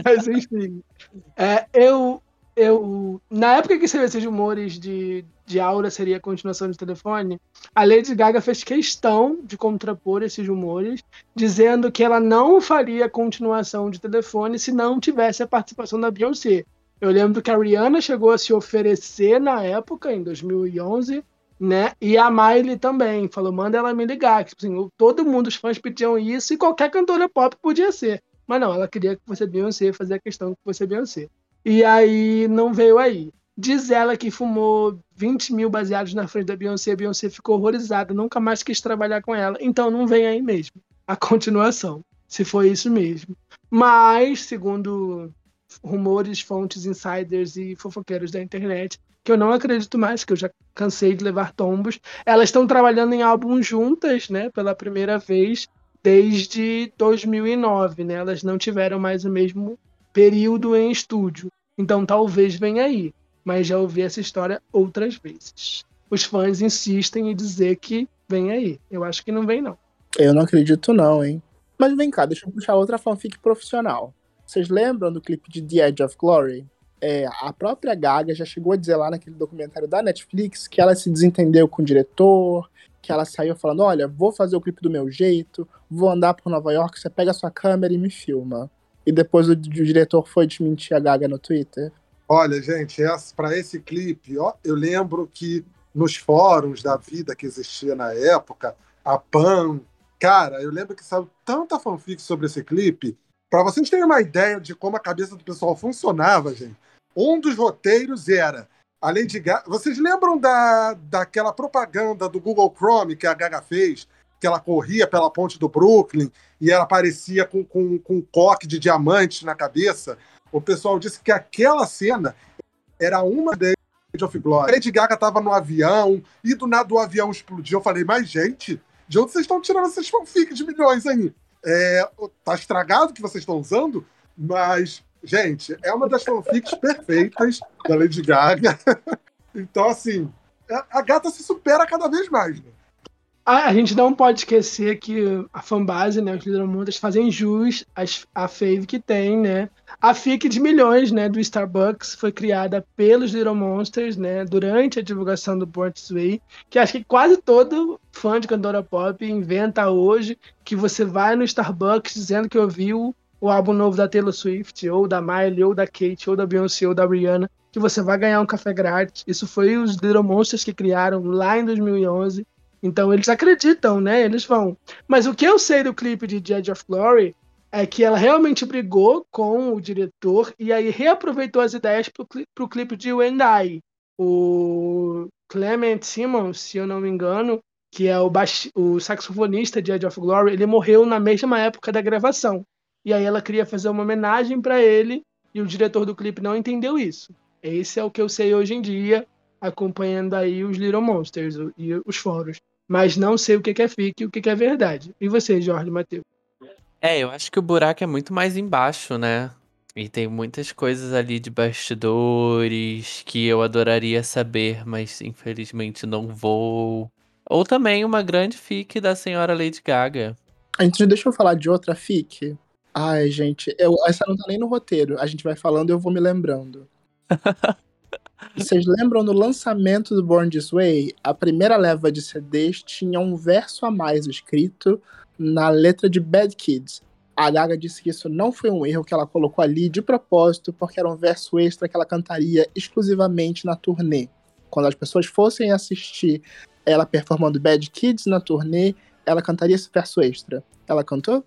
mas, enfim. É, eu, eu, na época que saiu esses rumores de, de Aura seria a continuação de telefone, a Lady Gaga fez questão de contrapor esses rumores, dizendo que ela não faria continuação de telefone se não tivesse a participação da Beyoncé. Eu lembro que a Rihanna chegou a se oferecer na época, em 2011, né? E a Miley também falou: manda ela me ligar. Tipo assim, todo mundo, os fãs pediam isso e qualquer cantora pop podia ser. Mas não, ela queria que fosse Beyoncé, fazer a questão que fosse Beyoncé. E aí não veio aí. Diz ela que fumou 20 mil baseados na frente da Beyoncé. A Beyoncé ficou horrorizada, nunca mais quis trabalhar com ela. Então não vem aí mesmo a continuação, se foi isso mesmo. Mas, segundo rumores, fontes, insiders e fofoqueiros da internet, que eu não acredito mais, que eu já cansei de levar tombos, elas estão trabalhando em álbum juntas, né, pela primeira vez desde 2009, né? Elas não tiveram mais o mesmo período em estúdio. Então talvez venha aí, mas já ouvi essa história outras vezes. Os fãs insistem em dizer que vem aí. Eu acho que não vem, não. Eu não acredito, não, hein? Mas vem cá, deixa eu puxar outra fanfic profissional. Vocês lembram do clipe de The Edge of Glory? É, a própria Gaga já chegou a dizer lá naquele documentário da Netflix que ela se desentendeu com o diretor, que ela saiu falando: Olha, vou fazer o clipe do meu jeito, vou andar por Nova York, você pega a sua câmera e me filma e depois o, o diretor foi desmentir a Gaga no Twitter? Olha, gente, para esse clipe, ó, eu lembro que nos fóruns da vida que existia na época, a Pan, cara, eu lembro que saiu tanta fanfic sobre esse clipe. Para vocês terem uma ideia de como a cabeça do pessoal funcionava, gente, um dos roteiros era a Lady Gaga. Vocês lembram da, daquela propaganda do Google Chrome que a Gaga fez? Que ela corria pela ponte do Brooklyn e ela aparecia com, com, com um coque de diamante na cabeça. O pessoal disse que aquela cena era uma de Age of Glory. Lady Gaga tava no avião e do nada o avião explodiu. Eu falei, mas gente, de onde vocês estão tirando essas fanfics de milhões aí? É, tá estragado que vocês estão usando, mas, gente, é uma das fanfics perfeitas da Lady Gaga. então, assim, a gata se supera cada vez mais, né? A, a, gente não pode esquecer que a fanbase, né, os Little fazem jus a fave que tem, né? A FIC de milhões, né, do Starbucks foi criada pelos Little Monsters, né, durante a divulgação do Born This Way, que acho que quase todo fã de cantora pop inventa hoje que você vai no Starbucks dizendo que ouviu o álbum novo da Taylor Swift, ou da Miley, ou da Kate, ou da Beyoncé, ou da Rihanna, que você vai ganhar um café grátis. Isso foi os Little Monsters que criaram lá em 2011 Então eles acreditam, né? Eles vão. Mas o que eu sei do clipe de Judge of Glory é que ela realmente brigou com o diretor e aí reaproveitou as ideias para o clipe de and I. O Clement Simmons, se eu não me engano, que é o, o saxofonista de Edge of Glory, ele morreu na mesma época da gravação. E aí ela queria fazer uma homenagem para ele e o diretor do clipe não entendeu isso. Esse é o que eu sei hoje em dia, acompanhando aí os Little Monsters e os fóruns. Mas não sei o que é fique e o que é verdade. E você, Jorge Matheus? É, eu acho que o buraco é muito mais embaixo, né? E tem muitas coisas ali de bastidores que eu adoraria saber, mas infelizmente não vou. Ou também uma grande fic da senhora Lady Gaga. A gente deixa eu falar de outra fic. Ai, gente, eu, essa não tá nem no roteiro. A gente vai falando e eu vou me lembrando. Vocês lembram no lançamento do Born This Way? A primeira leva de CDs tinha um verso a mais escrito na letra de Bad Kids. A Gaga disse que isso não foi um erro que ela colocou ali de propósito, porque era um verso extra que ela cantaria exclusivamente na turnê. Quando as pessoas fossem assistir ela performando Bad Kids na turnê, ela cantaria esse verso extra. Ela cantou?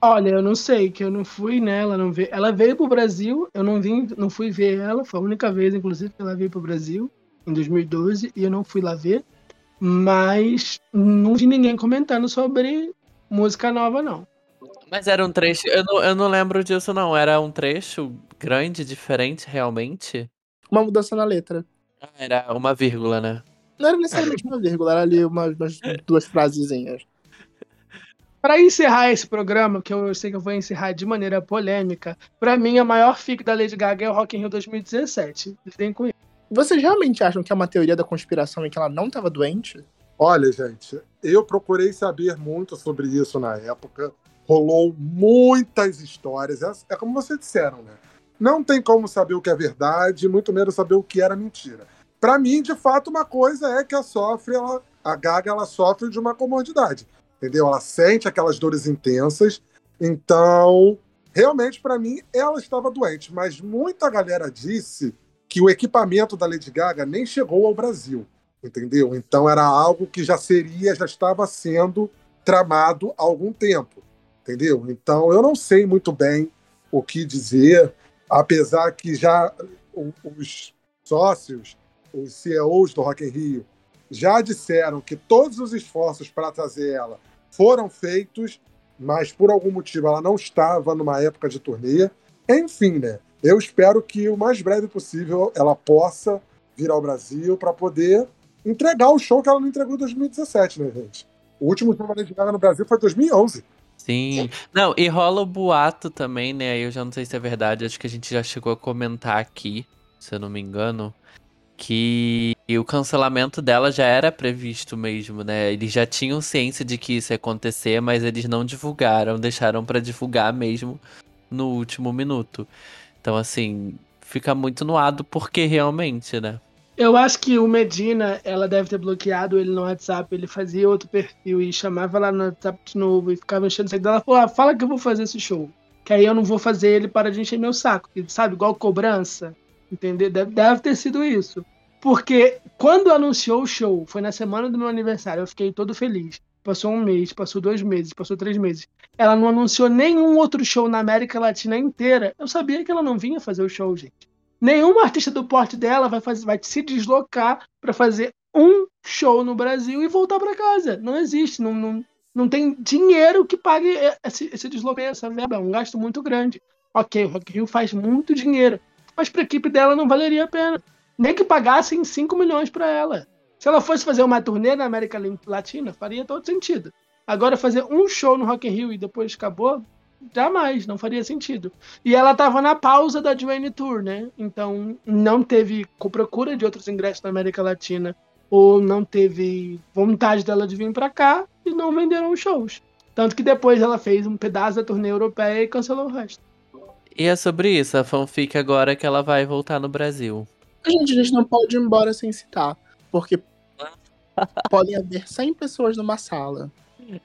Olha, eu não sei, que eu não fui, né? Ela não veio. Ela veio pro Brasil, eu não vim, não fui ver ela, foi a única vez, inclusive, que ela veio pro Brasil em 2012 e eu não fui lá ver. Mas não vi ninguém comentando sobre música nova, não. Mas era um trecho. Eu não, eu não lembro disso, não. Era um trecho grande, diferente, realmente? Uma mudança na letra. Ah, era uma vírgula, né? Não era necessariamente uma vírgula, era ali umas, umas duas frasezinhas. Para encerrar esse programa, que eu sei que eu vou encerrar de maneira polêmica, para mim a maior fic da Lady Gaga é o Rock in Rio 2017. Lidem com isso. Vocês realmente acham que é uma teoria da conspiração e que ela não estava doente? Olha, gente, eu procurei saber muito sobre isso na época. Rolou muitas histórias. É, é como vocês disseram, né? Não tem como saber o que é verdade, muito menos saber o que era mentira. Para mim, de fato, uma coisa é que a sofre, ela, a Gaga, ela sofre de uma comodidade, entendeu? Ela sente aquelas dores intensas. Então, realmente, para mim, ela estava doente. Mas muita galera disse que o equipamento da Lady Gaga nem chegou ao Brasil entendeu? Então era algo que já seria, já estava sendo tramado há algum tempo, entendeu? Então eu não sei muito bem o que dizer, apesar que já os sócios, os CEOs do Rock in Rio, já disseram que todos os esforços para trazer ela foram feitos, mas por algum motivo ela não estava numa época de turnê. Enfim, né? Eu espero que o mais breve possível ela possa vir ao Brasil para poder entregar o show que ela não entregou em 2017, né, gente? O último show da Lady Gaga no Brasil foi 2011. Sim. Não, e rola o boato também, né? Eu já não sei se é verdade, acho que a gente já chegou a comentar aqui, se eu não me engano, que o cancelamento dela já era previsto mesmo, né? Eles já tinham ciência de que isso ia acontecer, mas eles não divulgaram, deixaram para divulgar mesmo no último minuto. Então, assim, fica muito no ado porque realmente, né? Eu acho que o Medina, ela deve ter bloqueado ele no WhatsApp. Ele fazia outro perfil e chamava lá no WhatsApp de novo e ficava enchendo o saco dela. Falou: ah, fala que eu vou fazer esse show. Que aí eu não vou fazer ele para de encher meu saco. Sabe, igual cobrança. Entendeu? Deve, deve ter sido isso. Porque quando anunciou o show, foi na semana do meu aniversário, eu fiquei todo feliz. Passou um mês, passou dois meses, passou três meses. Ela não anunciou nenhum outro show na América Latina inteira. Eu sabia que ela não vinha fazer o show, gente. Nenhuma artista do porte dela vai, fazer, vai se deslocar para fazer um show no Brasil e voltar para casa. Não existe, não, não, não tem dinheiro que pague esse, esse deslocamento, essa verba. É um gasto muito grande. Ok, o Rock Rio faz muito dinheiro, mas para a equipe dela não valeria a pena. Nem que pagassem 5 milhões para ela. Se ela fosse fazer uma turnê na América Latina, faria todo sentido. Agora, fazer um show no Rock in Rio e depois acabou, Jamais, não faria sentido. E ela tava na pausa da Dwayne Tour, né? Então não teve procura de outros ingressos na América Latina ou não teve vontade dela de vir para cá e não venderam os shows. Tanto que depois ela fez um pedaço da turnê europeia e cancelou o resto. E é sobre isso, a fanfic agora que ela vai voltar no Brasil. A gente, a gente não pode ir embora sem citar, porque podem haver 100 pessoas numa sala.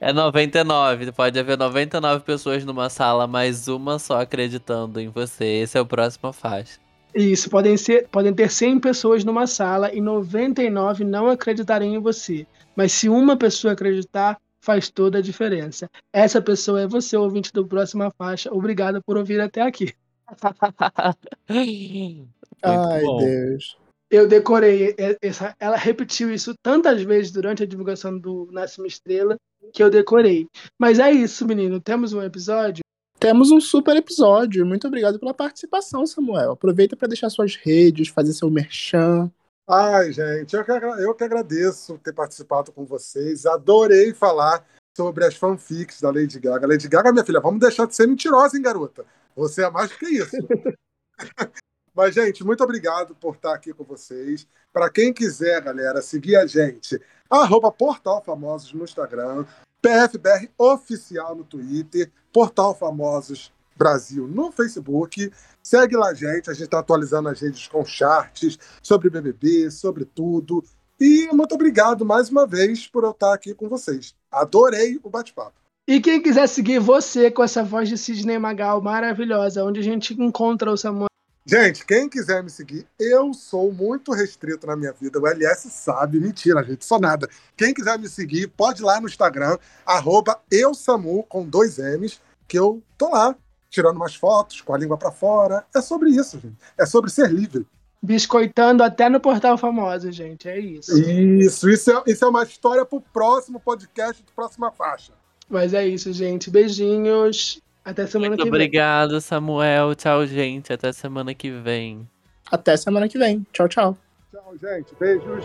É 99. Pode haver 99 pessoas numa sala, mas uma só acreditando em você. Esse é o próximo faixa. Isso, podem, ser, podem ter 100 pessoas numa sala e 99 não acreditarem em você. Mas se uma pessoa acreditar, faz toda a diferença. Essa pessoa é você, ouvinte do Próxima Faixa. Obrigado por ouvir até aqui. Ai, bom. Deus. Eu decorei, essa, ela repetiu isso tantas vezes durante a divulgação do Nasce uma Estrela que eu decorei. Mas é isso, menino. Temos um episódio. Temos um super episódio. Muito obrigado pela participação, Samuel. Aproveita para deixar suas redes, fazer seu merchan. Ai, gente, eu que, eu que agradeço ter participado com vocês. Adorei falar sobre as fanfics da Lady Gaga. Lady Gaga, minha filha, vamos deixar de ser mentirosa, hein, garota? Você é mais do que isso. Mas, gente, muito obrigado por estar aqui com vocês. Para quem quiser, galera, seguir a gente, arroba Portal Famosos no Instagram, PFBR Oficial no Twitter, Portal Famosos Brasil no Facebook. Segue lá, gente. A gente está atualizando as redes com charts sobre BBB, sobre tudo. E muito obrigado mais uma vez por eu estar aqui com vocês. Adorei o bate-papo. E quem quiser seguir você com essa voz de Sidney Magal maravilhosa, onde a gente encontra o Samuel. Gente, quem quiser me seguir, eu sou muito restrito na minha vida. O LS sabe. Mentira, gente, sou nada. Quem quiser me seguir, pode ir lá no Instagram, arroba eusamu, com dois M's, que eu tô lá, tirando umas fotos, com a língua pra fora. É sobre isso, gente. É sobre ser livre. Biscoitando até no Portal Famoso, gente. É isso. Isso, isso é, isso é uma história pro próximo podcast Próxima Faixa. Mas é isso, gente. Beijinhos. Até semana Muito que vem. obrigado, Samuel. Tchau, gente. Até semana que vem. Até semana que vem. Tchau, tchau. Tchau, gente. Beijos.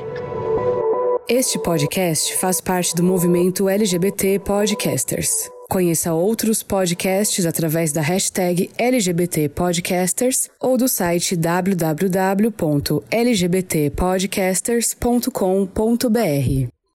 Este podcast faz parte do movimento LGBT Podcasters. Conheça outros podcasts através da hashtag LGBT Podcasters ou do site www.lgbtpodcasters.com.br.